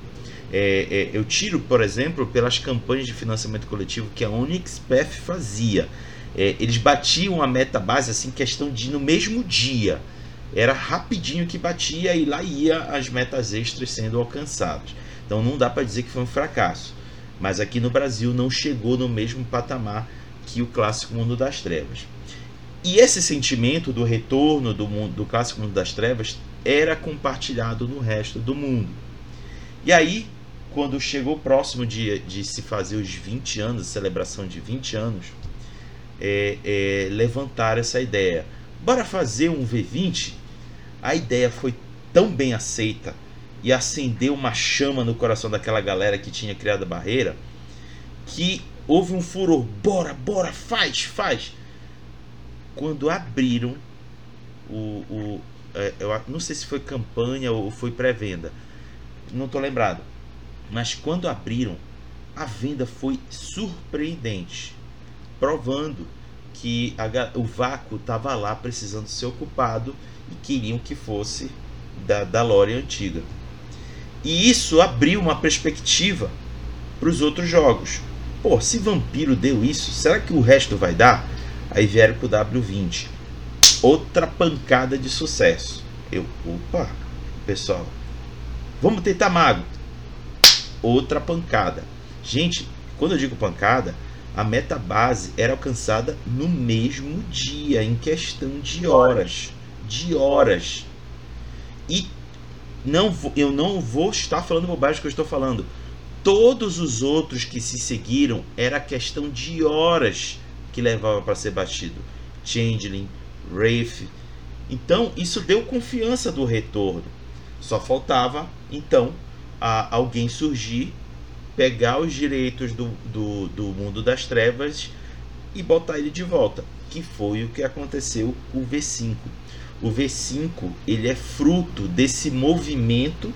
É, é, eu tiro, por exemplo, pelas campanhas de financiamento coletivo que a OnixPath fazia. É, eles batiam a meta base assim, questão de no mesmo dia. Era rapidinho que batia e lá ia as metas extras sendo alcançadas. Então não dá para dizer que foi um fracasso mas aqui no Brasil não chegou no mesmo patamar que o clássico Mundo das Trevas. E esse sentimento do retorno do, mundo, do clássico Mundo das Trevas era compartilhado no resto do mundo. E aí, quando chegou próximo de, de se fazer os 20 anos, celebração de 20 anos, é, é, levantar essa ideia. Bora fazer um V20? A ideia foi tão bem aceita e acendeu uma chama no coração daquela galera que tinha criado a barreira, que houve um furor. Bora, bora, faz, faz. Quando abriram o. o é, eu não sei se foi campanha ou foi pré-venda. Não tô lembrado. Mas quando abriram, a venda foi surpreendente, provando que a, o vácuo estava lá precisando ser ocupado e queriam que fosse da, da lore antiga. E isso abriu uma perspectiva para os outros jogos. Pô, se Vampiro deu isso, será que o resto vai dar? Aí vieram pro W20. Outra pancada de sucesso. Eu, opa, pessoal, vamos tentar mago. Outra pancada. Gente, quando eu digo pancada, a meta base era alcançada no mesmo dia, em questão de horas. De horas. E não, eu não vou estar falando bobagem que eu estou falando. Todos os outros que se seguiram era questão de horas que levava para ser batido. Changeling, Wraith. Então isso deu confiança do retorno. Só faltava então a alguém surgir pegar os direitos do, do, do mundo das trevas e botar ele de volta, que foi o que aconteceu com o V5. O V5 ele é fruto desse movimento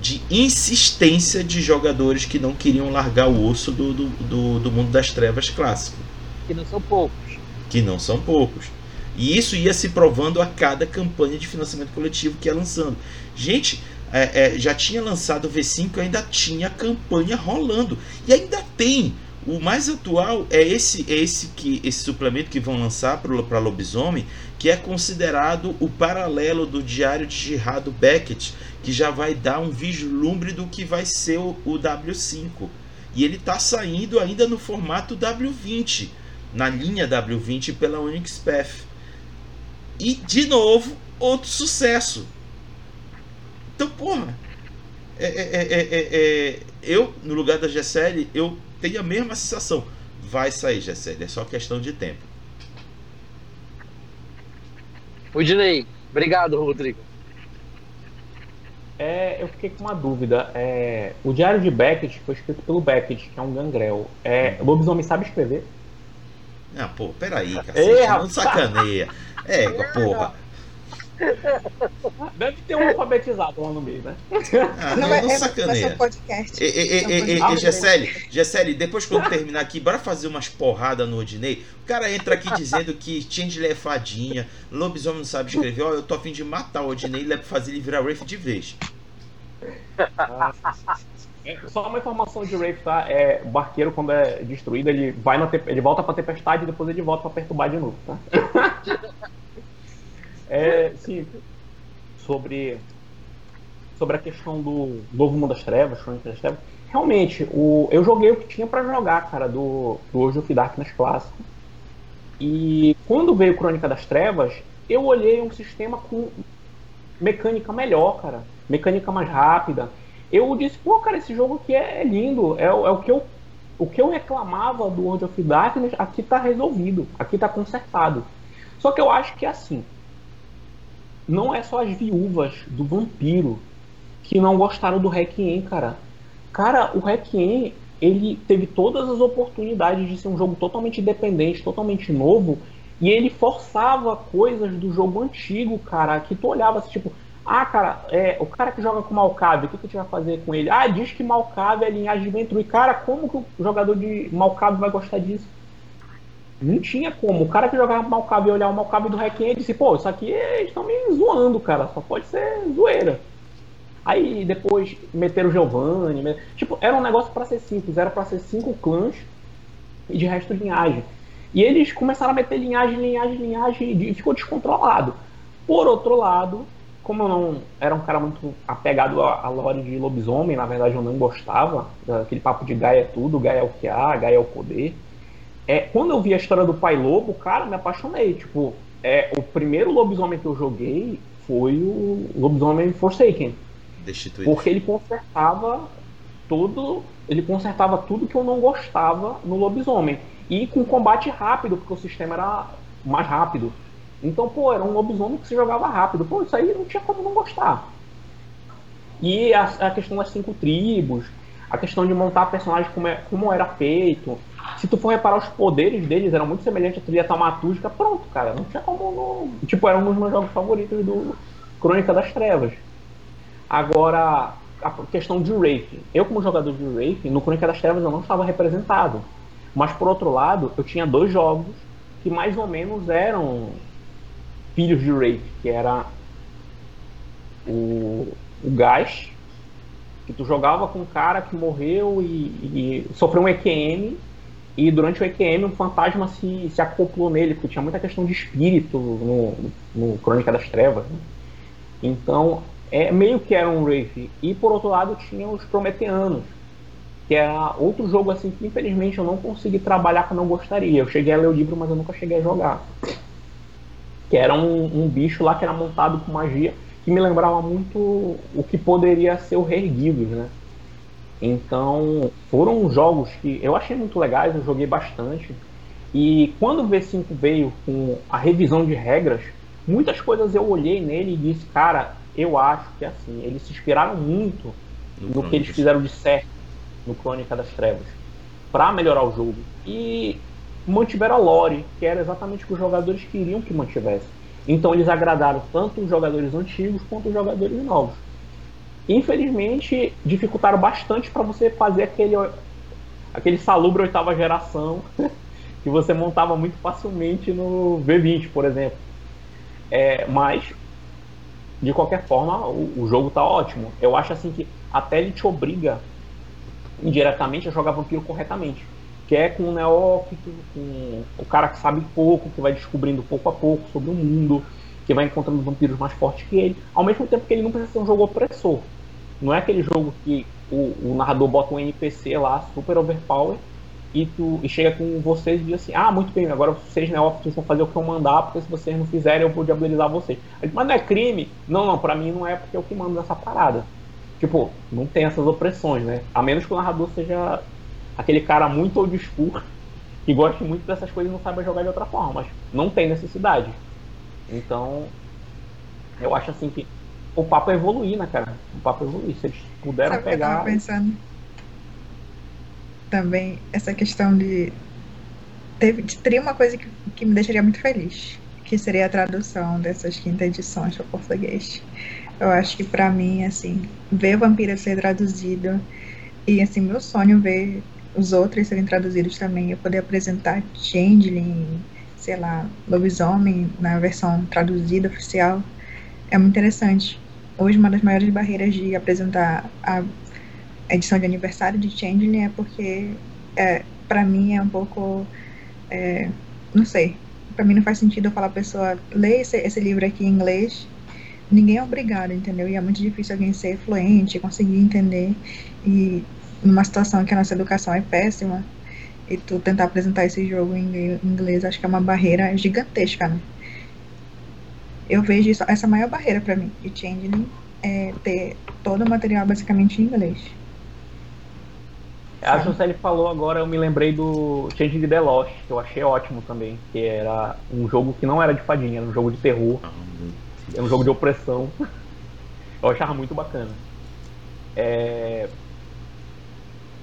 de insistência de jogadores que não queriam largar o osso do, do, do, do mundo das trevas clássico. Que não são poucos. Que não são poucos. E isso ia se provando a cada campanha de financiamento coletivo que ia lançando. Gente, é, é, já tinha lançado o V5, ainda tinha campanha rolando. E ainda tem. O mais atual é esse é esse que esse suplemento que vão lançar para Lobisomem, que é considerado o paralelo do Diário de Girado Beckett, que já vai dar um vislumbre do que vai ser o, o W5. E ele está saindo ainda no formato W20, na linha W20 pela Onyx Path. E de novo, outro sucesso então, porra, é, é, é, eu, no lugar da GSL, eu tenho a mesma sensação. Vai sair GSL, é só questão de tempo. O Dinei, obrigado, Rodrigo. É, eu fiquei com uma dúvida. É, o Diário de Beckett foi escrito pelo Beckett, que é um gangrel. É, o lobisomem sabe escrever? Ah, pô, peraí, cacete, não sacaneia. É, porra. Deve ter um alfabetizado lá no meio, né? Ah, não, não, é, não é, sacaneia. podcast. E, Gessele, depois quando terminar aqui, bora fazer umas porradas no Odinei. O cara entra aqui dizendo que Changeler é fadinha, lobisomem não sabe escrever. Ó, eu tô afim de matar o Odinei e fazer ele virar Wraith de vez. É, só uma informação de Wraith, tá? É, o barqueiro, quando é destruído, ele, vai na te... ele volta pra tempestade e depois ele volta pra perturbar de novo, tá? É, sim, sobre, sobre a questão do Novo Mundo das Trevas, Crônica das Trevas. Realmente, o, eu joguei o que tinha para jogar, cara, do, do Age of Darkness clássico. E quando veio Crônica das Trevas, eu olhei um sistema com mecânica melhor, cara. Mecânica mais rápida. Eu disse, pô, cara, esse jogo aqui é lindo. É, é o que eu o que eu reclamava do World of Darkness, aqui tá resolvido, aqui tá consertado. Só que eu acho que é assim, não é só as viúvas do vampiro que não gostaram do Requiem, cara. Cara, o Requiem, ele teve todas as oportunidades de ser um jogo totalmente independente, totalmente novo, e ele forçava coisas do jogo antigo, cara, que tu olhava assim, tipo, ah, cara, é, o cara que joga com Malcave, o que, que a gente vai fazer com ele? Ah, diz que Malcave é linhagem de Ventrui. Cara, como que o jogador de Malcave vai gostar disso? Não tinha como. O cara que jogava Malcave e olhar o Malcave do Requiem e disse, pô, isso aqui eles estão me zoando, cara. Só pode ser zoeira. Aí depois meteram o Giovanni. Met... Tipo, era um negócio para ser simples. Era para ser cinco clãs e de resto linhagem. E eles começaram a meter linhagem, linhagem, linhagem e ficou descontrolado. Por outro lado, como eu não era um cara muito apegado à lore de lobisomem, na verdade eu não gostava daquele papo de Gaia é tudo, Gaia é o que há, Gaia é o poder é, quando eu vi a história do Pai Lobo, cara, me apaixonei. Tipo, é, o primeiro lobisomem que eu joguei foi o lobisomem Forsaken. Destituído. Porque ele consertava tudo, ele consertava tudo que eu não gostava no lobisomem. E com combate rápido, porque o sistema era mais rápido. Então, pô, era um lobisomem que se jogava rápido. Pô, isso aí não tinha como não gostar. E a, a questão das cinco tribos, a questão de montar personagens como, é, como era feito. Se tu for reparar, os poderes deles eram muito semelhantes à trilha taumatúrgica, pronto, cara. Não tinha como. Tipo, era um dos meus jogos favoritos do Crônica das Trevas. Agora, a questão de Wraith. Eu, como jogador de Wraith, no Crônica das Trevas eu não estava representado. Mas, por outro lado, eu tinha dois jogos que mais ou menos eram filhos de Wraith, que era o, o Gás, que tu jogava com um cara que morreu e, e, sofreu um EQM, e durante o EQM um fantasma se, se acoplou nele, porque tinha muita questão de espírito no, no Crônica das Trevas. Né? Então, é meio que era um Wraith. E por outro lado tinha os Prometeanos, que era outro jogo assim que infelizmente eu não consegui trabalhar como eu gostaria. Eu cheguei a ler o livro, mas eu nunca cheguei a jogar. Que era um, um bicho lá que era montado com magia que me lembrava muito o que poderia ser o Reerguidos, né? Então, foram jogos que eu achei muito legais, eu joguei bastante. E quando o V5 veio com a revisão de regras, muitas coisas eu olhei nele e disse, cara, eu acho que assim, eles se inspiraram muito no, no que eles fizeram de certo no Crônica das Trevas para melhorar o jogo. E mantiveram a lore, que era exatamente o que os jogadores queriam que mantivesse. Então eles agradaram tanto os jogadores antigos quanto os jogadores novos. Infelizmente, dificultaram bastante para você fazer aquele, aquele salubre oitava geração que você montava muito facilmente no V20, por exemplo. É, mas, de qualquer forma, o, o jogo está ótimo. Eu acho assim que até ele te obriga indiretamente a jogar vampiro corretamente que é com o neófito, com o cara que sabe pouco, que vai descobrindo pouco a pouco sobre o mundo, que vai encontrando vampiros mais fortes que ele, ao mesmo tempo que ele não precisa ser um jogo opressor. Não é aquele jogo que o, o narrador bota um NPC lá, super overpower, e, tu, e chega com vocês e diz assim, ah, muito bem, agora vocês neófitos vão fazer o que eu mandar, porque se vocês não fizerem eu vou diabilizar vocês. Mas não é crime? Não, não, pra mim não é porque é o que manda nessa parada. Tipo, não tem essas opressões, né? A menos que o narrador seja aquele cara muito old school que gosta muito dessas coisas e não sabe jogar de outra forma, mas não tem necessidade. Então, eu acho assim que o papo é evoluir, né, cara? O papo é evoluir. Se eles puderam Sabe pegar. eu tava pensando também essa questão de. Teve, teria uma coisa que, que me deixaria muito feliz, que seria a tradução dessas quinta edições para português. Eu acho que para mim, assim, ver Vampira ser traduzido e assim, meu sonho ver os outros serem traduzidos também, eu poder apresentar Changeling, sei lá, Lobisomem na versão traduzida oficial, é muito interessante. Hoje, uma das maiores barreiras de apresentar a edição de aniversário de Changeling é porque, é, para mim, é um pouco. É, não sei. Para mim, não faz sentido eu falar a pessoa, lê esse, esse livro aqui em inglês. Ninguém é obrigado, entendeu? E é muito difícil alguém ser fluente, conseguir entender. E numa situação que a nossa educação é péssima, e tu tentar apresentar esse jogo em inglês, acho que é uma barreira gigantesca, né? Eu vejo isso, essa maior barreira para mim de Changeling é ter todo o material basicamente em inglês. A José falou agora, eu me lembrei do Changeling The Lost, que eu achei ótimo também, que era um jogo que não era de fadinha, era um jogo de terror, era um jogo de opressão. Eu achava muito bacana. É,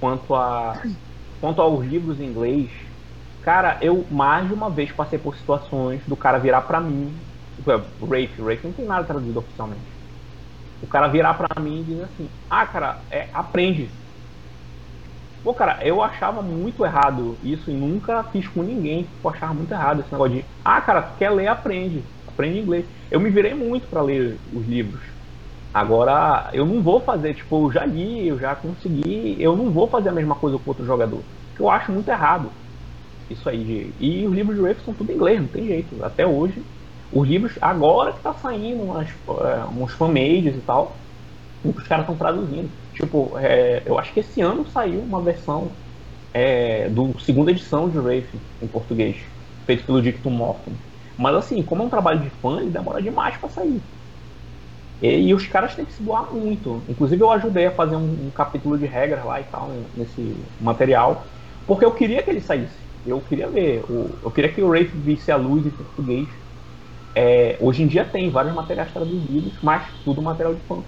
quanto a quanto aos livros em inglês, cara, eu mais de uma vez passei por situações do cara virar para mim, Rafe, Rafe não tem nada traduzido oficialmente. O cara virar para mim e dizer assim: "Ah, cara, é, aprende". Pô, cara, eu achava muito errado isso e nunca fiz com ninguém eu achava muito errado esse negócio de: "Ah, cara, quer ler, aprende". Aprende inglês. Eu me virei muito para ler os livros Agora, eu não vou fazer, tipo, eu já li, eu já consegui, eu não vou fazer a mesma coisa com outro jogador. Que eu acho muito errado. Isso aí. De... E os livros de Wave são tudo em inglês, não tem jeito. Até hoje. Os livros, agora que tá saindo umas, uh, uns fanmades e tal, os caras estão traduzindo. Tipo, é, eu acho que esse ano saiu uma versão é, do segunda edição de Wraith em português, feito pelo Dictum Morton. Mas assim, como é um trabalho de fã, ele demora demais para sair. E, e, os caras têm que se doar muito. Inclusive eu ajudei a fazer um, um, capítulo de regras lá e tal, nesse material, porque eu queria que ele saísse. Eu queria ver, o, eu queria que o Wraith visse a luz em português. É, hoje em dia tem vários materiais traduzidos, mas tudo material de fã.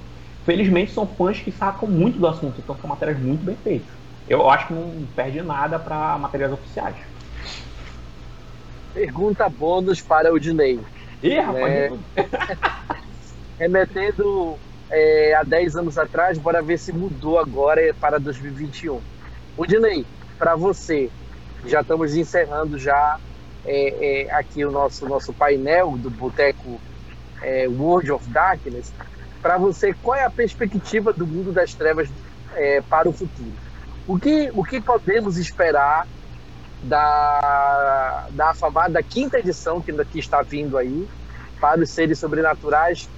felizmente são fãs que sacam muito do assunto, então são matérias muito bem feitas. Eu acho que não perde nada para matérias oficiais. Pergunta bônus para o Dinei. Ih, rapaz. Né? Remetendo é, há 10 anos atrás, bora ver se mudou agora para 2021. O Dinei, para você, já estamos encerrando já é, é, aqui o nosso, nosso painel do Boteco é, World of Darkness. Para você, qual é a perspectiva do mundo das trevas é, para o futuro? O que, o que podemos esperar da, da afamada quinta edição que, que está vindo aí para os seres sobrenaturais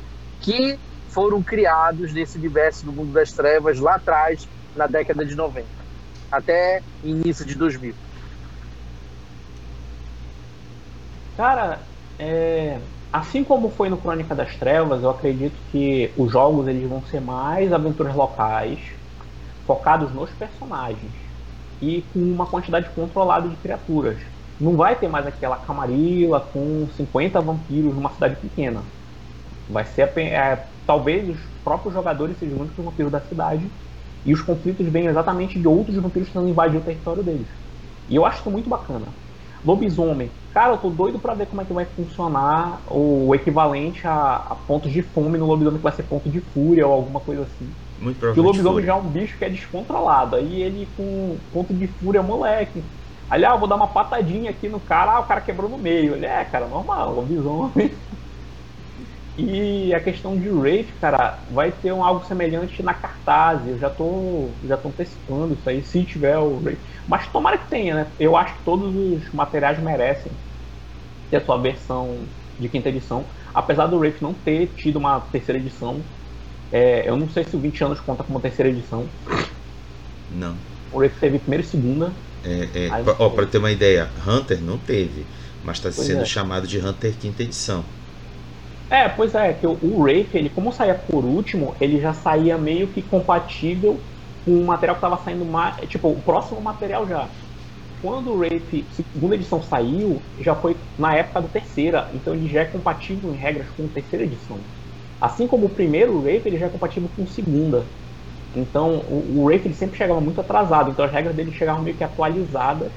que foram criados nesse universo do mundo das trevas lá atrás, na década de 90, até início de 2000. Cara, é, assim como foi no Crônica das Trevas, eu acredito que os jogos eles vão ser mais aventuras locais, focados nos personagens e com uma quantidade controlada de criaturas. Não vai ter mais aquela camarila com 50 vampiros numa cidade pequena. Vai ser é, talvez os próprios jogadores sejam os únicos vampiros da cidade e os conflitos vêm exatamente de outros vampiros tentando invadir o território deles. E eu acho isso muito bacana. Lobisomem. Cara, eu tô doido pra ver como é que vai funcionar o equivalente a, a pontos de fome no lobisomem que vai ser ponto de fúria ou alguma coisa assim. Muito Porque o lobisomem já é um bicho que é descontrolado. Aí ele com ponto de fúria, moleque. Ali, ah, eu vou dar uma patadinha aqui no cara, ah, o cara quebrou no meio. Ele é, cara, normal, lobisomem. E a questão de Wraith, cara, vai ter um, algo semelhante na cartaz. Eu já tô, já tô antecipando isso aí, se tiver o Wraith. Mas tomara que tenha, né? Eu acho que todos os materiais merecem ter a sua versão de quinta edição. Apesar do Wraith não ter tido uma terceira edição, é, eu não sei se o 20 anos conta como terceira edição. Não. O Wraith teve primeira e segunda. É, é, ó, pra ter uma ideia, Hunter não teve, mas está sendo é. chamado de Hunter quinta edição. É, pois é, que o, o Wraith, ele como saía por último, ele já saía meio que compatível com o material que estava saindo mais. Tipo, o próximo material já. Quando o Wraith segunda edição saiu, já foi na época da terceira, então ele já é compatível em regras com a terceira edição. Assim como o primeiro Wraith, ele já é compatível com a segunda. Então o, o Wraith ele sempre chegava muito atrasado, então as regras dele chegavam meio que atualizadas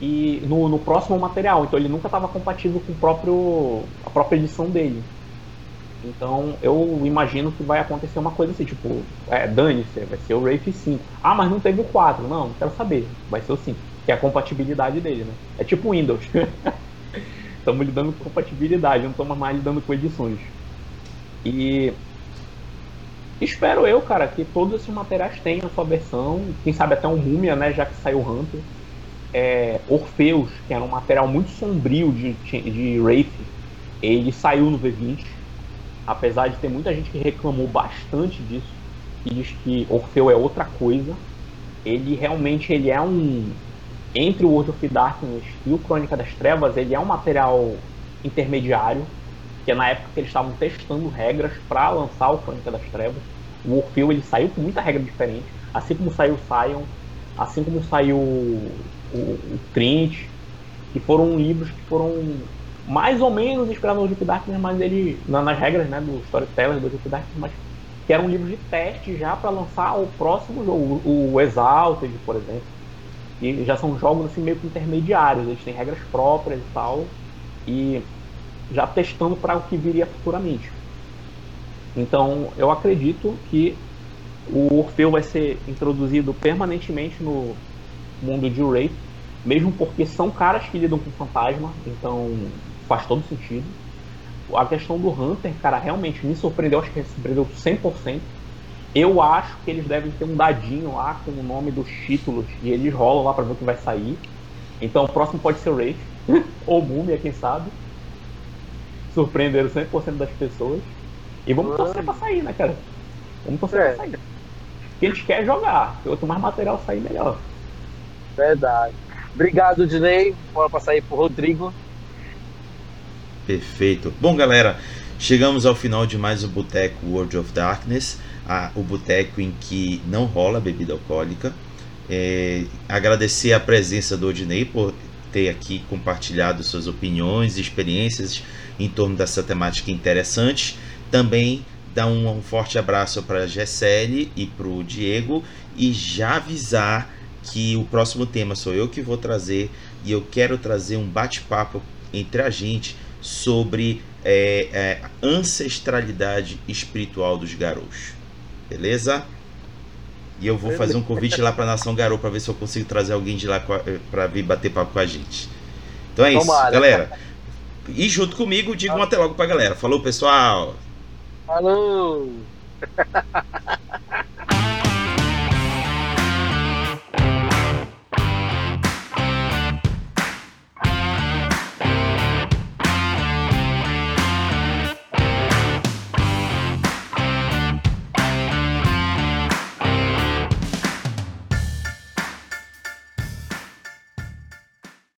e no, no próximo material. Então ele nunca estava compatível com o próprio, a própria edição dele. Então eu imagino que vai acontecer uma coisa assim, tipo, é, dane-se, vai ser o Wraith 5. Ah, mas não teve o 4. Não, não quero saber. Vai ser o 5, que é a compatibilidade dele, né? É tipo Windows. Estamos lidando com compatibilidade, não estamos mais lidando com edições. E espero eu, cara, que todos esses materiais tenham a sua versão. Quem sabe até um Múmia, né? Já que saiu Hunter é, Orpheus, que era um material muito sombrio de, de Wraith, ele saiu no V20, apesar de ter muita gente que reclamou bastante disso, e diz que Orfeu é outra coisa. Ele realmente ele é um entre o World of Darkness e o Crônica das Trevas, ele é um material intermediário, que é na época que eles estavam testando regras para lançar o Crônica das Trevas. O Orfeu ele saiu com muita regra diferente, assim como saiu Sion, assim como saiu o, o Trint, que foram livros que foram mais ou menos inspirados no Deep Darkness, mas ele, nas regras né, do Storyteller do Deep Darkness, mas que eram livros de teste já para lançar o próximo jogo, o, o Exalted, por exemplo. E já são jogos assim meio que intermediários, eles têm regras próprias e tal, e já testando para o que viria futuramente. Então eu acredito que o Orfeu vai ser introduzido permanentemente no, mundo de Wraith, mesmo porque são caras que lidam com fantasma, então faz todo sentido. A questão do Hunter, cara, realmente me surpreendeu, acho que me surpreendeu 100%. Eu acho que eles devem ter um dadinho lá com o nome dos títulos e eles rolam lá para ver o que vai sair. Então o próximo pode ser o Wraith, ou Mumia, quem sabe. Surpreenderam 100% das pessoas. E vamos torcer pra sair, né, cara? Vamos torcer é. pra sair. Porque eles querem jogar. Quanto mais material sair, melhor. Verdade. Obrigado, Dinei. Bora passar aí pro Rodrigo. Perfeito. Bom, galera, chegamos ao final de mais o Boteco World of Darkness, a, o boteco em que não rola bebida alcoólica. É, agradecer a presença do Odinei por ter aqui compartilhado suas opiniões e experiências em torno dessa temática interessante. Também dar um, um forte abraço para a Gessele e para o Diego e já avisar que o próximo tema sou eu que vou trazer e eu quero trazer um bate-papo entre a gente sobre é, é, ancestralidade espiritual dos garotos. Beleza? E eu vou fazer um convite lá para a Nação Garou para ver se eu consigo trazer alguém de lá para vir bater papo com a gente. Então é isso, Tomara. galera. E junto comigo, diga um até logo para a galera. Falou, pessoal! Falou!